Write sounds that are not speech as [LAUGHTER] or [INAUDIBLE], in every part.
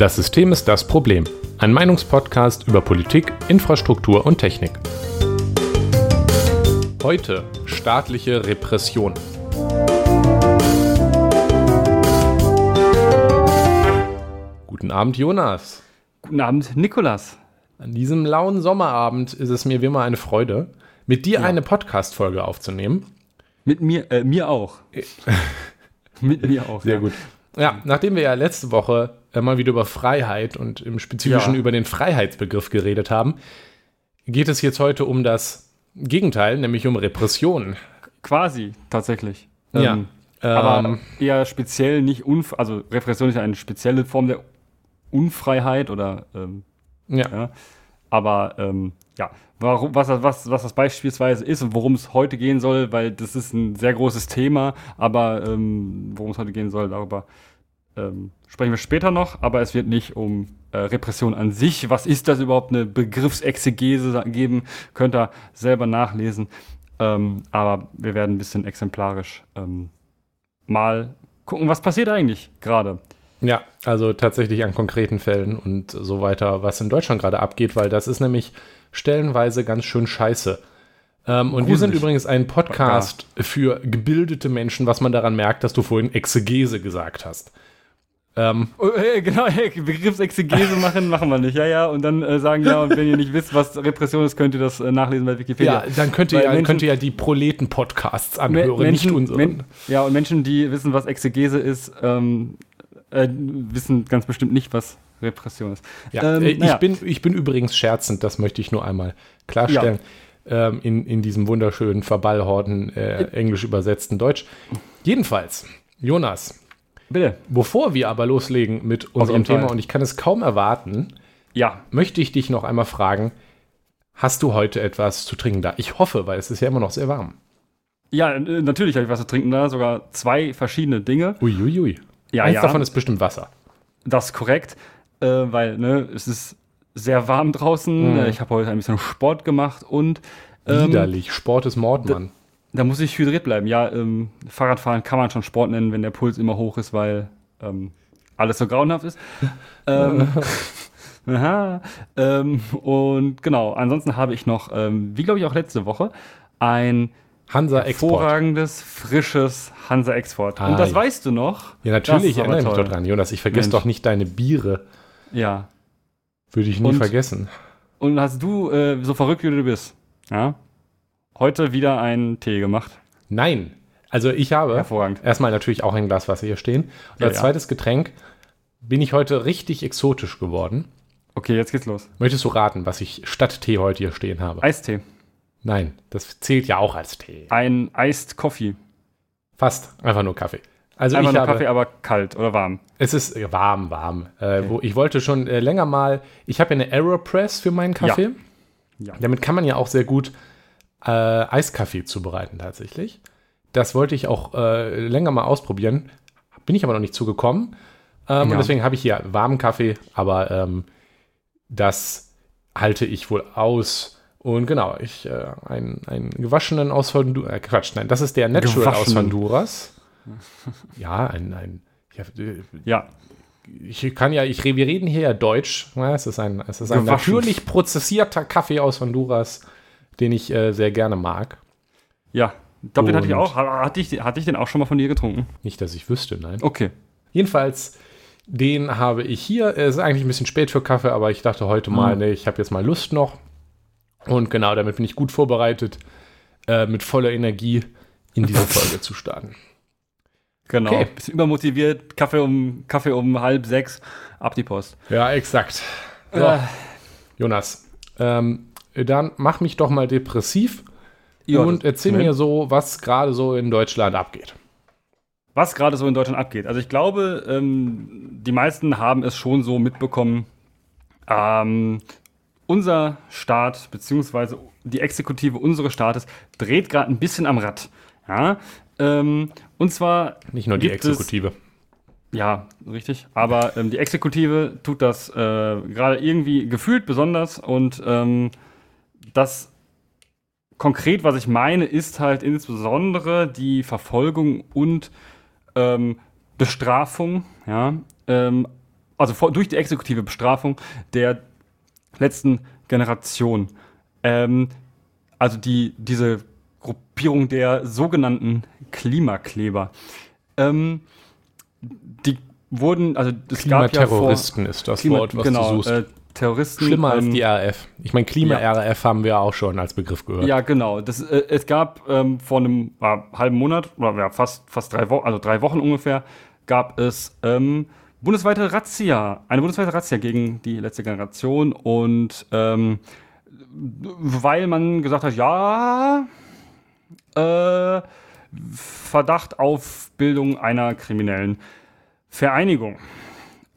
Das System ist das Problem. Ein Meinungspodcast über Politik, Infrastruktur und Technik. Heute staatliche Repression. Guten Abend, Jonas. Guten Abend, Nikolas. An diesem lauen Sommerabend ist es mir wie immer eine Freude, mit dir Ja. eine Podcast-Folge aufzunehmen. Mit mir, äh, mir auch. Mit mir auch. Sehr ja. gut. Ja, nachdem wir ja letzte Woche mal wieder über Freiheit und im Spezifischen Ja. über den Freiheitsbegriff geredet haben, geht es jetzt heute um das Gegenteil, nämlich um Repression. Quasi, tatsächlich. Ja. Ähm, aber Ähm, eher speziell nicht Unf also Repression ist ja eine spezielle Form der Unfreiheit oder ähm, ja. ja. Aber ähm, ja, warum, was, das- was, was das beispielsweise ist und worum es heute gehen soll, weil das ist ein sehr großes Thema, aber ähm, worum es heute gehen soll, darüber ähm, sprechen wir später noch, aber es wird nicht um äh, Repression an sich. Was ist das überhaupt? Eine Begriffsexegese geben, könnt ihr selber nachlesen. Ähm, aber wir werden ein bisschen exemplarisch ähm, mal gucken, was passiert eigentlich gerade. Ja, also tatsächlich an konkreten Fällen und so weiter, was in Deutschland gerade abgeht, weil das ist nämlich stellenweise ganz schön scheiße. Ähm, und wir sind übrigens ein Podcast für gebildete Menschen, was man daran merkt, dass du vorhin Exegese gesagt hast. Ähm, hey, genau, hey, Begriffsexegese machen, machen wir nicht. Ja, ja, und dann äh, sagen, ja, und wenn ihr nicht wisst, was Repression ist, könnt ihr das äh, nachlesen bei Wikipedia. ja, dann könnt ihr, ja, Menschen- könnt ihr ja die Proleten-Podcasts anhören, nicht unseren. Men- ja, und Menschen, die wissen, was Exegese ist, ähm, äh, wissen ganz bestimmt nicht, was Repression ist. Ja, Ähm, äh, ich, naja. bin, ich bin übrigens scherzend, das möchte ich nur einmal klarstellen, ähm, in, in diesem wunderschönen Verballhorten äh, englisch übersetzten Deutsch. Jedenfalls, Jonas, Bitte. bevor wir aber loslegen mit unserem. Thema, und ich kann es kaum erwarten, Ja, möchte ich dich noch einmal fragen, hast du heute etwas zu trinken da? Ich hoffe, weil es ist ja immer noch sehr warm. ja, äh, natürlich habe ich was zu trinken da, sogar zwei verschiedene Dinge. Uiuiui. Ja, Eins ja. davon ist bestimmt Wasser. Das ist korrekt, äh, weil ne, es ist sehr warm draußen. Mhm. Ich habe heute ein bisschen Sport gemacht und ähm, Widerlich. Sport ist Mord, Mann. Da muss ich hydriert bleiben. Ja, ähm, Fahrradfahren kann man schon Sport nennen, wenn der Puls immer hoch ist, weil ähm, alles so grauenhaft ist. [LAUGHS] ähm, [LAUGHS] aha, ähm, und genau, ansonsten habe ich noch, ähm, wie glaube ich auch letzte Woche, ein Hansa Export. hervorragendes, frisches Hansa Export. Ah, Und das ja. weißt du noch. Ja, natürlich aber erinnere ich mich dran. Jonas, ich vergesse Mensch. doch nicht deine Biere. Ja. Würde ich nie Und- vergessen. Und hast du, äh, so verrückt wie du bist, ja, heute wieder einen Tee gemacht. Nein. Also ich habe Hervorragend. erstmal natürlich auch ein Glas Wasser hier stehen. Und Ja, als ja. zweites Getränk bin ich heute richtig exotisch geworden. Okay, jetzt geht's los. Möchtest du raten, was ich statt Tee heute hier stehen habe? Eistee. Nein, das zählt ja auch als Tee. Ein Iced Coffee. Fast. Einfach nur Kaffee. Also Einfach ich nur habe, Kaffee, aber kalt oder warm. es ist äh, warm, warm. Äh, wo, ich wollte schon äh, länger mal, ich habe ja eine Aeropress für meinen Kaffee. Ja. Damit kann man ja auch sehr gut äh, Eiskaffee zubereiten tatsächlich. Das wollte ich auch äh, länger mal ausprobieren. Bin ich aber noch nicht zugekommen. Ähm, Ja. Und deswegen habe ich hier warmen Kaffee, aber ähm, das halte ich wohl aus. Und genau, ich äh, einen, einen gewaschenen aus Honduras. Äh, Quatsch, nein, das ist der Natural aus Gewaschenen. Honduras. [LAUGHS] Ja, ein, ein ja, Ja, ich kann ja, ich, wir reden hier ja Deutsch. Ja, es ist ein, es ist ein Gewaschen. natürlich prozessierter Kaffee aus Honduras, den ich äh, sehr gerne mag. ja. Ich glaube, den hatte ich auch. Ha- Hatte ich, hatte ich den auch schon mal von dir getrunken? Nicht, dass ich wüsste, nein. Okay. Jedenfalls, den habe ich hier. Es ist eigentlich ein bisschen spät für Kaffee, aber ich dachte heute mal, Mhm. ne, ich habe jetzt mal Lust noch. Und genau, damit bin ich gut vorbereitet, äh, mit voller Energie in diese [LAUGHS] Folge zu starten. Genau. Okay. Bisschen übermotiviert. Kaffee um, Kaffee um halb sechs. Ab die Post. Ja, exakt. So, Äh, Jonas, ähm, dann mach mich doch mal depressiv ja, und erzähl mir so, was gerade so in Deutschland abgeht. was gerade so in Deutschland abgeht. Also ich glaube, ähm, die meisten haben es schon so mitbekommen. Ähm, unser Staat, beziehungsweise die Exekutive unseres Staates, dreht gerade ein bisschen am Rad. Ja? Ähm, und zwar Nicht nur die es- Exekutive. Ja, richtig. Aber ähm, die Exekutive tut das äh, gerade irgendwie gefühlt besonders und ähm, das konkret, was ich meine, ist halt insbesondere die Verfolgung und ähm, Bestrafung ja, ähm, also vor, durch die exekutive Bestrafung der letzten Generation. Ähm, also die, diese Gruppierung der sogenannten Klimakleber. Ähm, die wurden, also es gab ja Terroristen ist das Klima, Wort, was genau, du suchst. Äh, Terroristen. Schlimmer ähm, als die RAF. Ich meine, Klima-RAF ja. haben wir auch schon als Begriff gehört. Ja, genau. Das, äh, es gab ähm, vor einem äh, halben Monat, oder ja, fast, fast drei Wochen, also drei Wochen ungefähr, gab es ähm, bundesweite Razzia, eine bundesweite Razzia gegen die letzte Generation und ähm, weil man gesagt hat, ja, äh, Verdacht auf Bildung einer kriminellen Vereinigung.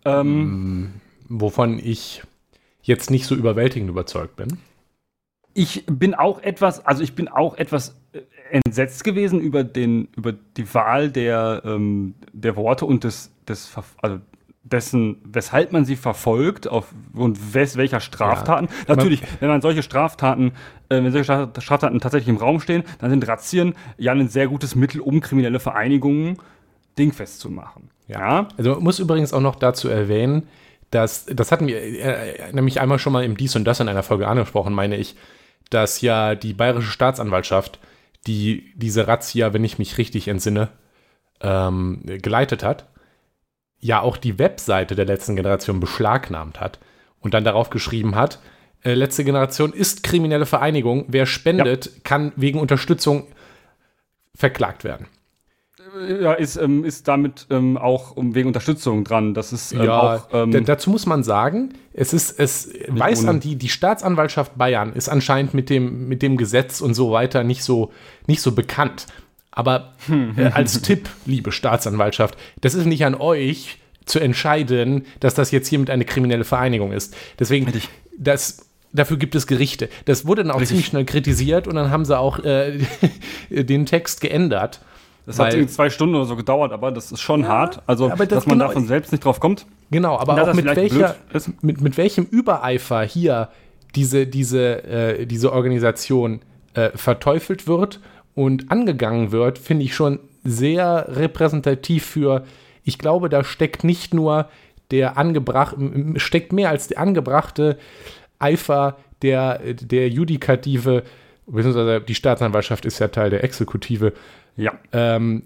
Ähm, Wovon ich jetzt nicht so überwältigend überzeugt bin. Ich bin auch etwas, also ich bin auch etwas äh, entsetzt gewesen über den, über die Wahl der, ähm, der Worte und des, des, also dessen, weshalb man sie verfolgt auf, und wes, welcher Straftaten. Ja, Natürlich, wenn man solche Straftaten, äh, wenn solche Straftaten tatsächlich im Raum stehen, dann sind Razzien ja ein sehr gutes Mittel, um kriminelle Vereinigungen dingfest zu machen. Ja. Also man muss übrigens auch noch dazu erwähnen, dass, das hatten wir äh, nämlich einmal schon mal im Dies und Das in einer Folge angesprochen, meine ich, dass ja die bayerische Staatsanwaltschaft, die diese Razzia, wenn ich mich richtig entsinne, ähm, geleitet hat, ja auch die Webseite der letzten Generation beschlagnahmt hat und dann darauf geschrieben hat, äh, letzte Generation ist kriminelle Vereinigung, wer spendet, ja. kann wegen Unterstützung verklagt werden. Ja, ist, ähm, ist damit ähm, auch wegen Unterstützung dran. Das ist ähm, ja, auch. Ähm, dazu muss man sagen, es ist, es weiß an die, die Staatsanwaltschaft Bayern ist anscheinend mit dem, mit dem Gesetz und so weiter nicht so, nicht so bekannt. Aber äh, als [LAUGHS] Tipp, liebe Staatsanwaltschaft, das ist nicht an euch zu entscheiden, dass das jetzt hiermit eine kriminelle Vereinigung ist. Deswegen, das, dafür gibt es Gerichte. Das wurde dann auch Richtig. ziemlich schnell kritisiert und dann haben sie auch äh, [LAUGHS] den Text geändert. Das hat irgendwie zwei Stunden oder so gedauert, aber das ist schon ja, hart. Also, das dass man genau, davon selbst nicht drauf kommt. Genau, aber auch mit, welcher, mit, mit welchem Übereifer hier diese, diese, äh, diese Organisation äh, verteufelt wird und angegangen wird, finde ich schon sehr repräsentativ für, ich glaube, da steckt nicht nur der angebracht, steckt mehr als der angebrachte Eifer der, der Judikative, beziehungsweise die Staatsanwaltschaft ist ja Teil der Exekutive, ja. ähm,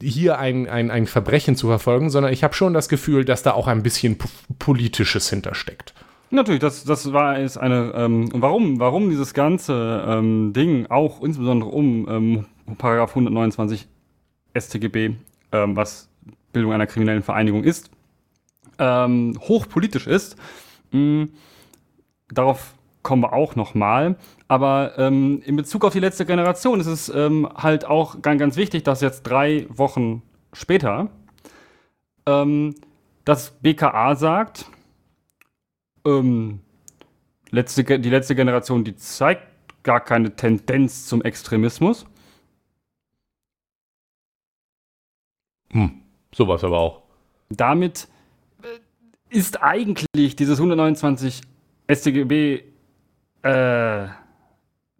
hier ein, ein, ein Verbrechen zu verfolgen, sondern ich habe schon das Gefühl, dass da auch ein bisschen Politisches hintersteckt. Natürlich, das, das war ist eine. Ähm, warum, warum dieses ganze ähm, Ding auch insbesondere um ähm, Paragraph 129 StGB, ähm, was Bildung einer kriminellen Vereinigung ist, ähm, hochpolitisch ist. Mh, hm, darauf kommen wir auch noch mal. Aber ähm, in Bezug auf die letzte Generation ist es ähm, halt auch ganz, ganz wichtig, dass jetzt drei Wochen später ähm, das BKA sagt, ähm, letzte, die letzte Generation, die zeigt gar keine Tendenz zum Extremismus. Hm, sowas aber auch. Damit äh, ist eigentlich dieses 129 StGB äh,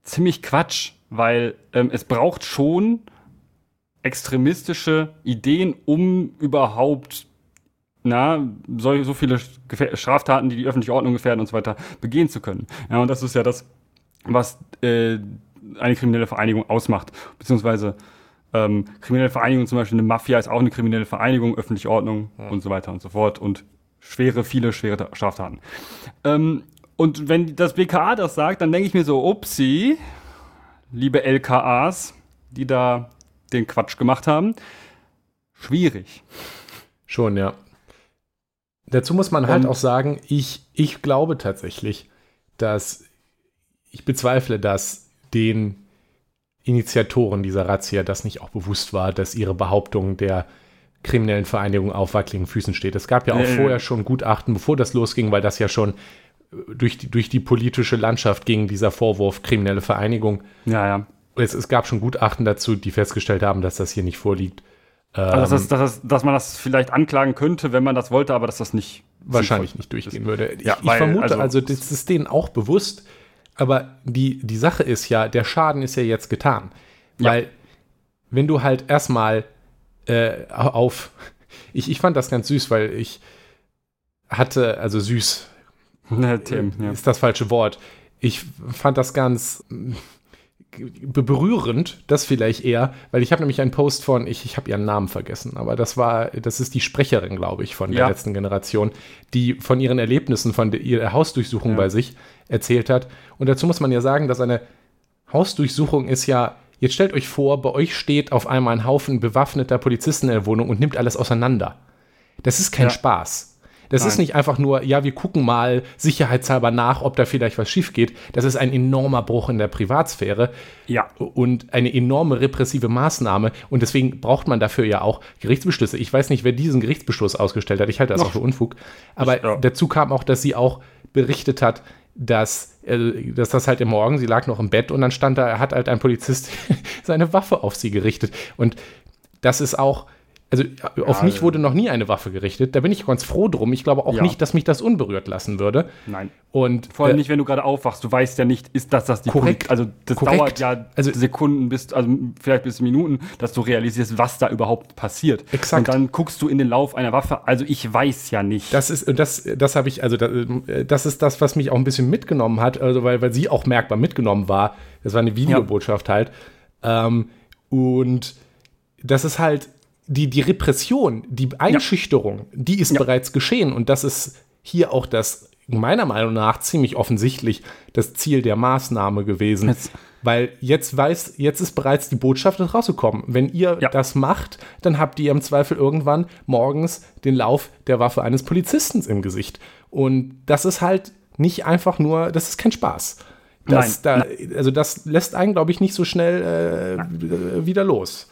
ziemlich Quatsch, weil ähm, es braucht schon extremistische Ideen, um überhaupt na, so, so viele Straftaten, die die öffentliche Ordnung gefährden und so weiter, begehen zu können. Ja, und das ist ja das, was äh, eine kriminelle Vereinigung ausmacht. Beziehungsweise ähm, kriminelle Vereinigung, zum Beispiel eine Mafia ist auch eine kriminelle Vereinigung, öffentliche Ordnung ja. und so weiter und so fort und schwere, viele schwere Straftaten. Ähm, und wenn das BKA das sagt, dann denke ich mir so, upsi, liebe LKAs, die da den Quatsch gemacht haben, schwierig. Schon, ja. Dazu muss man halt Und auch sagen, ich, ich glaube tatsächlich, dass ich bezweifle, dass den Initiatoren dieser Razzia das nicht auch bewusst war, dass ihre Behauptung der kriminellen Vereinigung auf wackeligen Füßen steht. Es gab ja auch äh, vorher schon Gutachten, bevor das losging, weil das ja schon durch die, durch die politische Landschaft ging, dieser Vorwurf kriminelle Vereinigung. Ja, ja. Es, es gab schon Gutachten dazu, die festgestellt haben, dass das hier nicht vorliegt. Also dass, dass, dass, man das vielleicht anklagen könnte, wenn man das wollte, aber dass das nicht wahrscheinlich nicht durchgehen ist. würde. Ich, ja, ich vermute also, also, das ist denen auch bewusst, aber die, die Sache ist ja, der Schaden ist ja jetzt getan. Weil, ja. wenn du halt erstmal äh, auf. [LAUGHS] Ich, ich fand das ganz süß, weil ich hatte, also süß, [LAUGHS] Tim, ja. ist das falsche Wort. Ich fand das ganz berührend, das vielleicht eher, weil ich habe nämlich einen Post von, ich, ich habe ihren Namen vergessen, aber das war, das ist die Sprecherin, glaube ich, von der ja. letzten Generation, die von ihren Erlebnissen, von der, ihrer Hausdurchsuchung ja. bei sich erzählt hat. Und dazu muss man ja sagen, dass eine Hausdurchsuchung ist ja, jetzt stellt euch vor, bei euch steht auf einmal ein Haufen bewaffneter Polizisten in der Wohnung und nimmt alles auseinander. Das ist kein ja. Spaß. Das Nein. ist nicht einfach nur, ja, wir gucken mal sicherheitshalber nach, ob da vielleicht was schief geht. Das ist ein enormer Bruch in der Privatsphäre. Ja. Und eine enorme repressive Maßnahme. Und deswegen braucht man dafür ja auch Gerichtsbeschlüsse. Ich weiß nicht, wer diesen Gerichtsbeschluss ausgestellt hat. Ich halte das Noch. auch für Unfug. Aber ja. dazu kam auch, dass sie auch berichtet hat, dass, äh, dass das halt im Morgen, sie lag noch im Bett und dann stand da, hat halt ein Polizist [LAUGHS] seine Waffe auf sie gerichtet. Und das ist auch, also auf ja, mich wurde noch nie eine Waffe gerichtet. Da bin ich ganz froh drum. Ich glaube auch ja. nicht, dass mich das unberührt lassen würde. Nein. Und vor allem äh, nicht, wenn du gerade aufwachst. Du weißt ja nicht, ist das das die korrekt. Poli also das korrekt. dauert ja also, Sekunden bis also vielleicht bis Minuten, dass du realisierst, was da überhaupt passiert. Exakt. Und dann guckst du in den Lauf einer Waffe. Also ich weiß ja nicht. Das ist das das habe ich also das ist das, was mich auch ein bisschen mitgenommen hat, also weil weil sie auch merkbar mitgenommen war. Das war eine Videobotschaft ja. halt. Ähm, und das ist halt die, die Repression, die Einschüchterung, ja. die ist ja. bereits geschehen. Und das ist hier auch das, meiner Meinung nach, ziemlich offensichtlich das Ziel der Maßnahme gewesen. Jetzt. Weil jetzt weiß, jetzt ist bereits die Botschaft rausgekommen. Wenn ihr ja. das macht, dann habt ihr im Zweifel irgendwann morgens den Lauf der Waffe eines Polizisten im Gesicht. Und das ist halt nicht einfach nur, das ist kein Spaß. Das, Nein. Da, also das lässt einen, glaube ich, nicht so schnell äh, wieder los.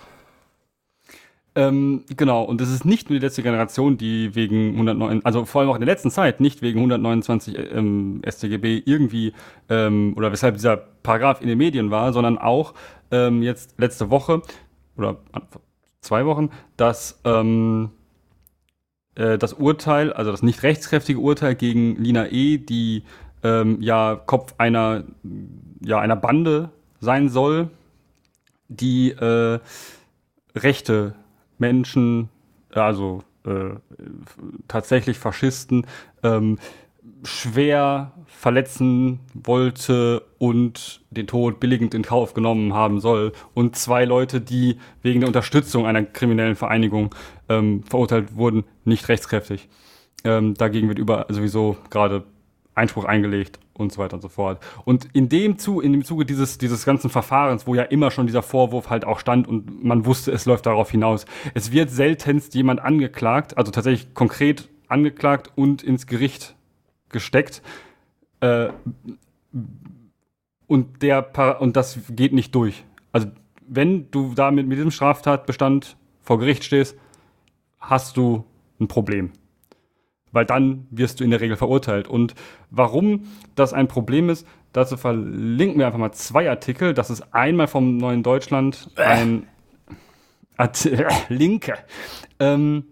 Ähm, genau, und das ist nicht nur die letzte Generation, die wegen 109, also vor allem auch in der letzten Zeit, nicht wegen 129 ähm, StGB irgendwie ähm, oder weshalb dieser Paragraph in den Medien war, sondern auch ähm, jetzt letzte Woche oder zwei Wochen, dass ähm, äh, das Urteil, also das nicht rechtskräftige Urteil gegen Lina E., die ähm, ja Kopf einer, ja, einer Bande sein soll, die äh, Rechte Menschen, also äh, tatsächlich Faschisten, ähm, schwer verletzen wollte und den Tod billigend in Kauf genommen haben soll. Und zwei Leute, die wegen der Unterstützung einer kriminellen Vereinigung ähm, verurteilt wurden, nicht rechtskräftig. Ähm, dagegen wird über sowieso gerade Einspruch eingelegt und so weiter und so fort. Und in dem, Zu in dem Zuge dieses, dieses ganzen Verfahrens, wo ja immer schon dieser Vorwurf halt auch stand und man wusste, es läuft darauf hinaus, es wird seltenst jemand angeklagt, also tatsächlich konkret angeklagt und ins Gericht gesteckt. Äh, und, der und das geht nicht durch. Also wenn du damit mit diesem Straftatbestand vor Gericht stehst, hast du ein Problem weil dann wirst du in der Regel verurteilt. Und warum das ein Problem ist, dazu verlinken wir einfach mal zwei Artikel. Das ist einmal vom Neuen Deutschland ein Art [LAUGHS] Linke. Ähm,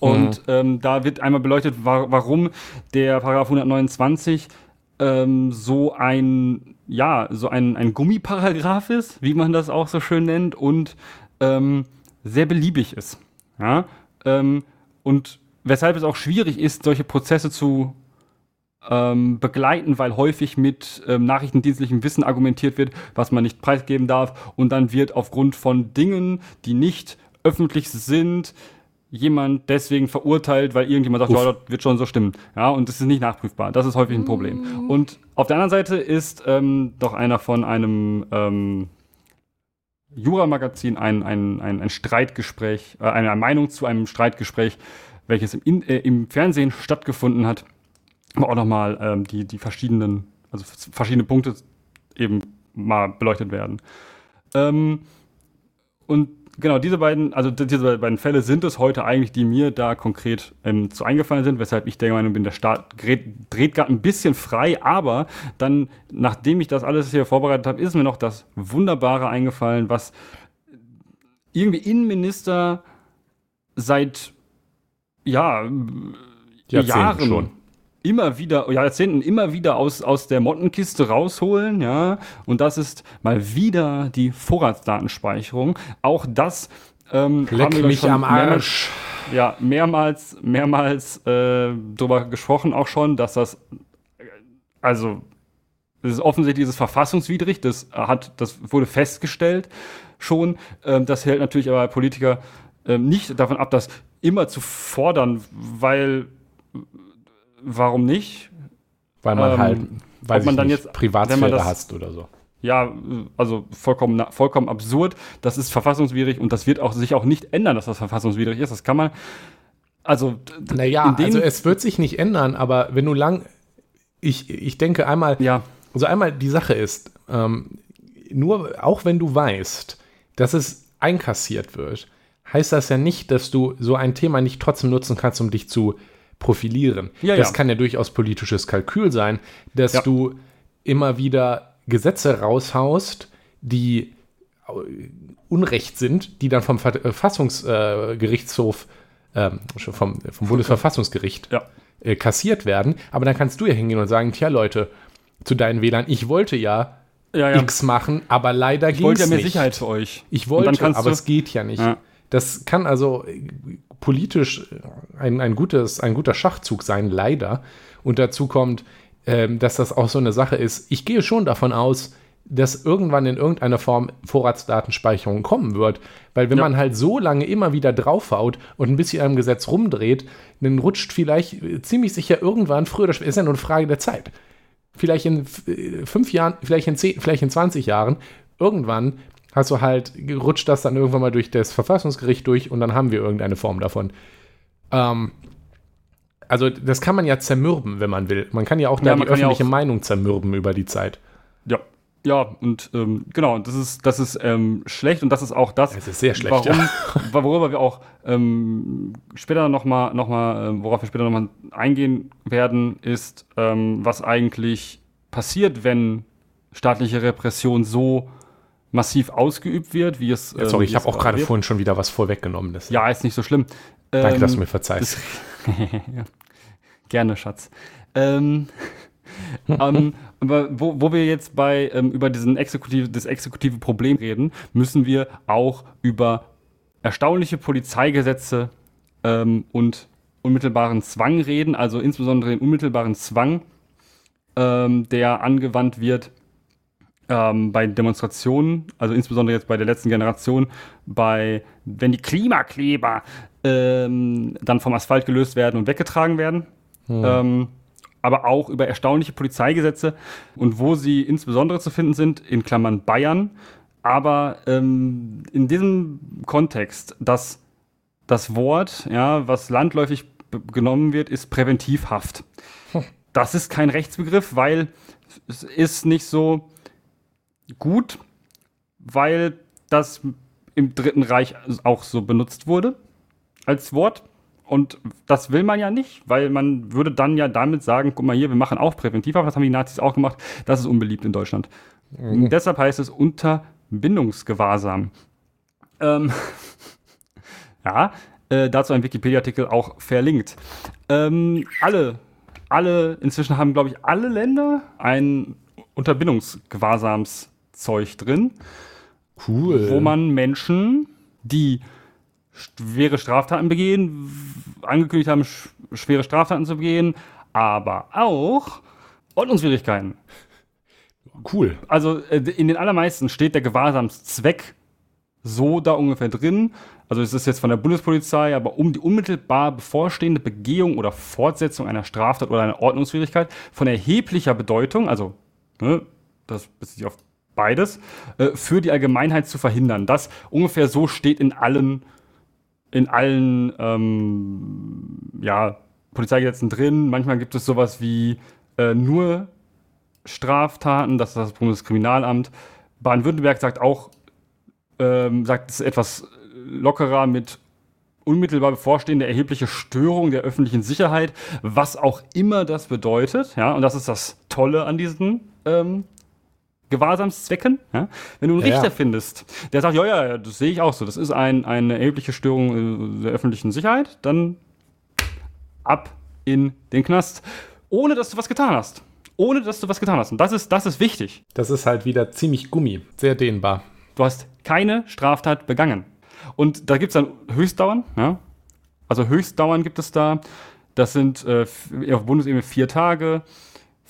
und mhm. ähm, da wird einmal beleuchtet, wa warum der Paragraph 129 ähm, so ein, ja, so ein, ein Gummiparagraph ist, wie man das auch so schön nennt, und ähm, sehr beliebig ist. Ja? Ähm, und weshalb es auch schwierig ist, solche Prozesse zu ähm, begleiten, weil häufig mit ähm, nachrichtendienstlichem Wissen argumentiert wird, was man nicht preisgeben darf. Und dann wird aufgrund von Dingen, die nicht öffentlich sind, jemand deswegen verurteilt, weil irgendjemand sagt, ja, das wird schon so stimmen. Ja, und das ist nicht nachprüfbar. Das ist häufig ein Problem. Mm. Und auf der anderen Seite ist ähm, doch einer von einem ähm, Jura-Magazin ein, ein, ein, ein Streitgespräch, äh, eine Meinung zu einem Streitgespräch welches im, äh, im Fernsehen stattgefunden hat, wo auch nochmal ähm, die, die verschiedenen, also verschiedene Punkte eben mal beleuchtet werden. Ähm, und genau, diese beiden, also diese beiden Fälle sind es heute eigentlich, die mir da konkret ähm, zu eingefallen sind, weshalb ich der Meinung bin, der Staat dreht gerade ein bisschen frei, aber dann, nachdem ich das alles hier vorbereitet habe, ist mir noch das Wunderbare eingefallen, was irgendwie Innenminister seit ja, Jahren schon. immer wieder, Jahrzehnten immer wieder aus, aus der Mottenkiste rausholen, ja. Und das ist mal wieder die Vorratsdatenspeicherung. Auch das ähm, Leck mich am Arsch. Mehrmals, ja, mehrmals, mehrmals äh, darüber gesprochen auch schon, dass das, also, das ist offensichtlich dieses verfassungswidrig, das hat, das wurde festgestellt schon. Ähm, das hält natürlich aber Politiker ähm, nicht davon ab, das immer zu fordern, weil, warum nicht? Weil man halt, ähm, weil man dann nicht, jetzt Privatsphäre hast oder so ja, also vollkommen, vollkommen absurd. Das ist verfassungswidrig und das wird auch, sich auch nicht ändern, dass das verfassungswidrig ist. Das kann man, also. Naja, also es wird sich nicht ändern, aber wenn du lang, ich, ich denke einmal, ja. also einmal die Sache ist, ähm, nur auch wenn du weißt, dass es einkassiert wird, heißt das ja nicht, dass du so ein Thema nicht trotzdem nutzen kannst, um dich zu profilieren. Ja, das ja. kann ja durchaus politisches Kalkül sein, dass ja. du immer wieder Gesetze raushaust, die Unrecht sind, die dann vom Verfassungsgerichtshof, äh, ähm, vom, vom Bundesverfassungsgericht ja. äh, kassiert werden. Aber dann kannst du ja hingehen und sagen, tja Leute, zu deinen Wählern, ich wollte ja, ja, ja. X machen, aber leider ging es nicht. Ich wollte ja mehr Sicherheit für euch. Ich wollte, aber es geht ja nicht. Das kann also politisch ein, ein, gutes, ein guter Schachzug sein, leider. Und dazu kommt, ähm, dass das auch so eine Sache ist. Ich gehe schon davon aus, dass irgendwann in irgendeiner Form Vorratsdatenspeicherung kommen wird. Weil wenn ja. man halt so lange immer wieder draufhaut und ein bisschen am Gesetz rumdreht, dann rutscht vielleicht äh, ziemlich sicher irgendwann, früher oder später, ist ja nur eine Frage der Zeit. Vielleicht in äh, fünf Jahren, vielleicht in zehn, vielleicht in 20 Jahren, irgendwann hast du halt, rutscht das dann irgendwann mal durch das Verfassungsgericht durch und dann haben wir irgendeine Form davon. Ähm, also das kann man ja zermürben, wenn man will. Man kann ja auch ja, die öffentliche ja Meinung zermürben über die Zeit. Ja. Ja, und ähm, genau, das ist, das ist ähm, schlecht und das ist auch das, es ist sehr schlecht, warum, ja. [LAUGHS] worüber wir auch ähm, später nochmal, noch mal, äh, worauf wir später nochmal eingehen werden, ist, ähm, was eigentlich passiert, wenn staatliche Repression so massiv ausgeübt wird, wie es. Ja, sorry, ähm, ich habe auch gerade vorhin schon wieder was vorweggenommen. Das ja, ist nicht so schlimm. Danke, dass du mir verzeihst. [LAUGHS] ja. Gerne, Schatz. Ähm, [LAUGHS] ähm, aber wo, wo wir jetzt bei ähm, über diesen exekutive, das exekutive Problem reden, müssen wir auch über erstaunliche Polizeigesetze ähm, und unmittelbaren Zwang reden, also insbesondere den unmittelbaren Zwang, ähm, der angewandt wird ähm, bei Demonstrationen, also insbesondere jetzt bei der letzten Generation, bei wenn die Klimakleber ähm, dann vom Asphalt gelöst werden und weggetragen werden hm. ähm, aber auch über erstaunliche Polizeigesetze und wo sie insbesondere zu finden sind, in Klammern Bayern. Aber ähm, in diesem Kontext, dass das Wort, ja, was landläufig genommen wird, ist Präventivhaft. Hm. Das ist kein Rechtsbegriff, weil es ist nicht so gut, weil das im Dritten Reich auch so benutzt wurde als Wort. Und das will man ja nicht, weil man würde dann ja damit sagen, guck mal hier, wir machen auch Präventivhaft, das haben die Nazis auch gemacht, das ist unbeliebt in Deutschland. Mhm. Deshalb heißt es Unterbindungsgewahrsam. Ähm, [LAUGHS] ja, äh, dazu ein Wikipedia-Artikel auch verlinkt. Ähm, alle, alle, inzwischen haben, glaube ich, alle Länder ein Unterbindungsgewahrsamszeug drin. Cool. Wo man Menschen, die schwere Straftaten begehen, angekündigt haben, schwere Straftaten zu begehen, aber auch Ordnungswidrigkeiten. Cool. Also äh, in den allermeisten steht der Gewahrsamszweck so da ungefähr drin. Also es ist jetzt von der Bundespolizei, aber um die unmittelbar bevorstehende Begehung oder Fortsetzung einer Straftat oder einer Ordnungswidrigkeit von erheblicher Bedeutung, also ne, das bezieht sich auf beides, äh, für die Allgemeinheit zu verhindern. Das ungefähr so steht in allen in allen ähm, ja, Polizeigesetzen drin. Manchmal gibt es sowas wie äh, nur Straftaten, das ist das Bundeskriminalamt. Baden-Württemberg sagt auch, ähm, sagt es etwas lockerer mit unmittelbar bevorstehende erhebliche Störung der öffentlichen Sicherheit, was auch immer das bedeutet. Ja, und das ist das Tolle an diesen ähm, Gewahrsamszwecken. Ja? Wenn du einen ja, Richter ja. findest, der sagt, ja, ja, das sehe ich auch so, das ist ein, eine erhebliche Störung äh, der öffentlichen Sicherheit, dann ab in den Knast, ohne dass du was getan hast. Ohne dass du was getan hast. Und das ist, das ist wichtig. Das ist halt wieder ziemlich Gummi, sehr dehnbar. Du hast keine Straftat begangen. Und da gibt es dann Höchstdauern, ja. Also Höchstdauern gibt es da. Das sind äh, auf Bundesebene vier Tage.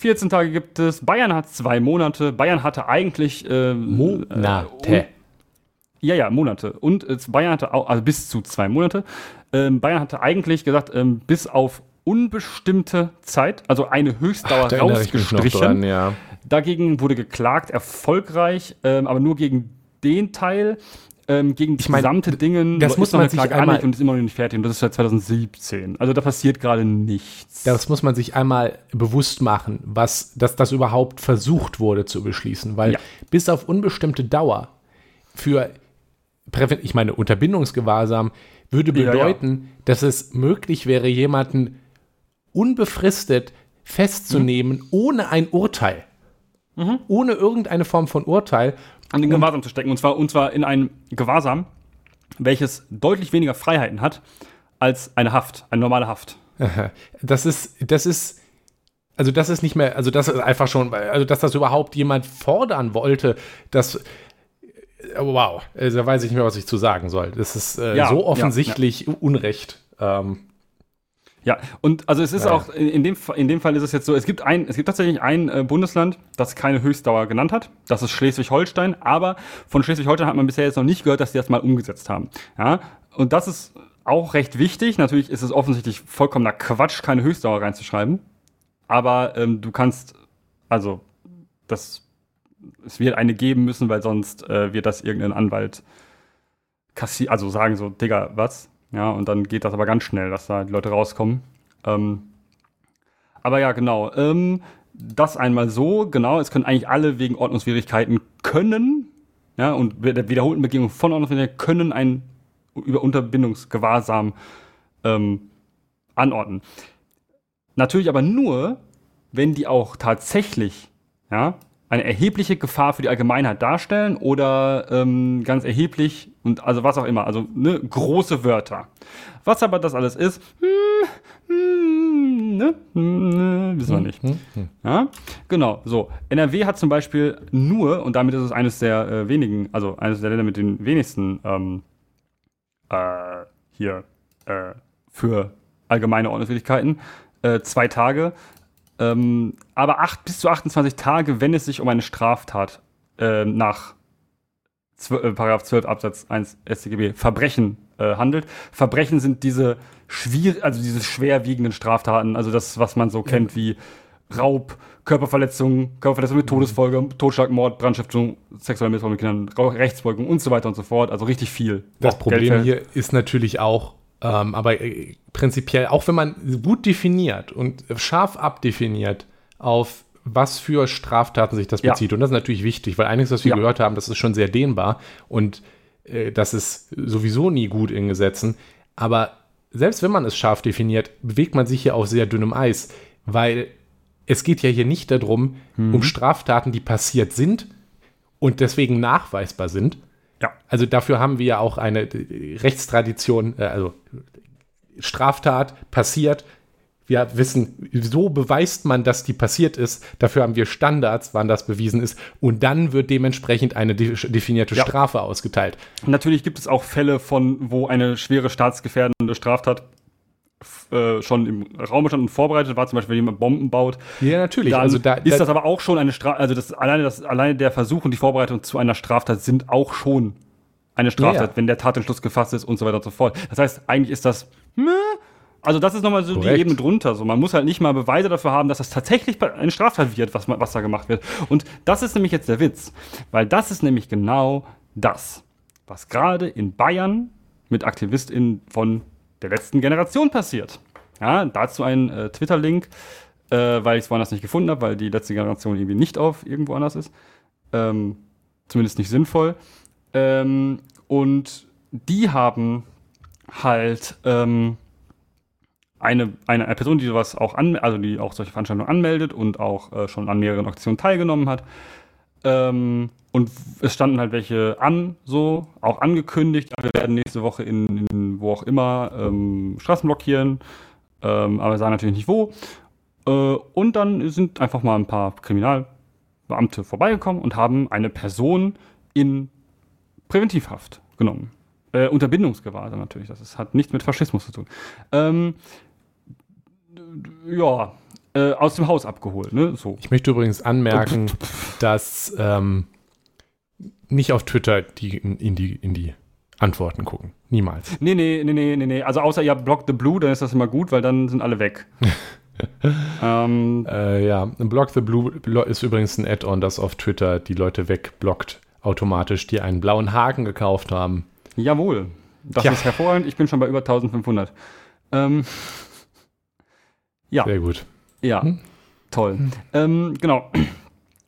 14 Tage gibt es. Bayern hat zwei Monate. Bayern hatte eigentlich. Äh, Monate. Äh, ja, ja, Monate. Und äh, Bayern hatte auch, also bis zu zwei Monate. Ähm, Bayern hatte eigentlich gesagt, ähm, bis auf unbestimmte Zeit, also eine Höchstdauer Ach, rausgestrichen. Dran, ja. Dagegen wurde geklagt, erfolgreich, ähm, aber nur gegen den Teil, ähm, gegen die gesamte Dinge. Das muss man sich einmal und ist immer noch nicht fertig und das ist seit 2017. Also da passiert gerade nichts. Das muss man sich einmal bewusst machen, was, dass das überhaupt versucht wurde zu beschließen, weil ja. bis auf unbestimmte Dauer für ich meine Unterbindungsgewahrsam würde bedeuten, ja, ja. dass es möglich wäre, jemanden unbefristet festzunehmen, mhm. ohne ein Urteil. Mhm. Ohne irgendeine Form von Urteil. An den Gewahrsam zu stecken. Und zwar, und zwar in ein Gewahrsam, welches deutlich weniger Freiheiten hat als eine Haft, eine normale Haft. Das ist, das ist, also das ist nicht mehr, also das ist einfach schon, also dass das überhaupt jemand fordern wollte, dass wow, also da weiß ich nicht mehr, was ich zu sagen soll. Das ist äh, ja, so offensichtlich ja, ja. Unrecht. Ähm, ja, und also es ist ja. auch, in dem, in dem Fall ist es jetzt so, es gibt ein, es gibt tatsächlich ein äh, Bundesland, das keine Höchstdauer genannt hat. Das ist Schleswig-Holstein, aber von Schleswig-Holstein hat man bisher jetzt noch nicht gehört, dass die das mal umgesetzt haben. Ja, und das ist auch recht wichtig. Natürlich ist es offensichtlich vollkommener Quatsch, keine Höchstdauer reinzuschreiben. Aber ähm, du kannst, also, das, es wird eine geben müssen, weil sonst äh, wird das irgendein Anwalt kassieren, also sagen so, Digga, was? Ja, und dann geht das aber ganz schnell, dass da die Leute rauskommen. Ähm, aber ja, genau. Ähm, das einmal so, genau. Es können eigentlich alle wegen Ordnungswidrigkeiten können, ja, und der wiederholten Begehung von Ordnungswidrigkeiten können ein über Unterbindungsgewahrsam ähm, anordnen. Natürlich aber nur, wenn die auch tatsächlich ja, eine erhebliche Gefahr für die Allgemeinheit darstellen oder ähm, ganz erheblich und also was auch immer, also ne, große Wörter. Was aber das alles ist, hm, ne, wissen wir nicht. Ja? Genau, so. NRW hat zum Beispiel nur, und damit ist es eines der äh, wenigen, also eines der Länder mit den wenigsten ähm, äh, hier äh, für allgemeine Ordnungswidrigkeiten, äh, zwei Tage ähm, aber acht, bis zu 28 Tage, wenn es sich um eine Straftat äh, nach 12, äh, Paragraph 12 Absatz 1 StGB Verbrechen äh, handelt. Verbrechen sind diese schwierig, also diese schwerwiegenden Straftaten, also das, was man so kennt wie Raub, Körperverletzung, Körperverletzung mit Todesfolge, Totschlag, Mord, Brandstiftung, sexuelle Missbrauch mit Kindern, Rechtsbeugung und so weiter und so fort. Also richtig viel. Das Problem hier ist natürlich auch, ähm, aber äh, prinzipiell, auch wenn man gut definiert und scharf abdefiniert, auf was für Straftaten sich das bezieht. Ja. Und das ist natürlich wichtig, weil einiges, was wir ja. gehört haben, das ist schon sehr dehnbar und äh, das ist sowieso nie gut in Gesetzen. Aber selbst wenn man es scharf definiert, bewegt man sich hier auf sehr dünnem Eis, weil es geht ja hier nicht darum, mhm. um Straftaten, die passiert sind und deswegen nachweisbar sind, ja. Also dafür haben wir ja auch eine äh, Rechtstradition, äh, also Straftat passiert. Wir wissen, so beweist man, dass die passiert ist. Dafür haben wir Standards, wann das bewiesen ist. Und dann wird dementsprechend eine definierte ja. Strafe ausgeteilt. Natürlich gibt es auch Fälle von, wo eine schwere staatsgefährdende Straftat äh, schon im Raum stand und vorbereitet war, zum Beispiel, wenn jemand Bomben baut. Ja, natürlich. also da, ist das aber auch schon eine Strafe, also das, alleine, das, alleine der Versuch und die Vorbereitung zu einer Straftat sind auch schon eine Straftat, ja. wenn der Tatentschluss gefasst ist und so weiter und so fort. Das heißt, eigentlich ist das, also das ist nochmal so Korrekt. die Ebene drunter. So, man muss halt nicht mal Beweise dafür haben, dass das tatsächlich eine Straftat wird, was, was da gemacht wird. Und das ist nämlich jetzt der Witz, weil das ist nämlich genau das, was gerade in Bayern mit AktivistInnen von der letzten Generation passiert. Ja, dazu ein äh, Twitter-Link, äh, weil ich es woanders nicht gefunden habe, weil die letzte Generation irgendwie nicht auf irgendwo anders ist. Ähm, zumindest nicht sinnvoll. Ähm, und die haben halt ähm, eine, eine, eine, Person, die sowas auch an, also die auch solche Veranstaltungen anmeldet und auch äh, schon an mehreren Aktionen teilgenommen hat. Ähm, und es standen halt welche an, so, auch angekündigt. Wir werden nächste Woche in, in wo auch immer ähm, Straßen blockieren, ähm, aber sagen natürlich nicht wo. Äh, und dann sind einfach mal ein paar Kriminalbeamte vorbeigekommen und haben eine Person in Präventivhaft genommen. Äh, Unterbindungsgewahrsam natürlich. Das ist, hat nichts mit Faschismus zu tun. Ähm, ja, äh, aus dem Haus abgeholt. Ne? So. Ich möchte übrigens anmerken, dass ähm, nicht auf Twitter die in, die in die Antworten gucken. Niemals. Nee, nee, nee, nee, nee, nee. Also außer ihr blockt the Blue, dann ist das immer gut, weil dann sind alle weg. [LAUGHS] ähm, äh, ja, Block the Blue ist übrigens ein Add-on, das auf Twitter die Leute wegblockt automatisch, die einen blauen Haken gekauft haben. Jawohl. Das ja. ist hervorragend. Ich bin schon bei über 1500. Ähm, ja. Sehr gut. Ja, hm? toll. Hm. Ähm, genau.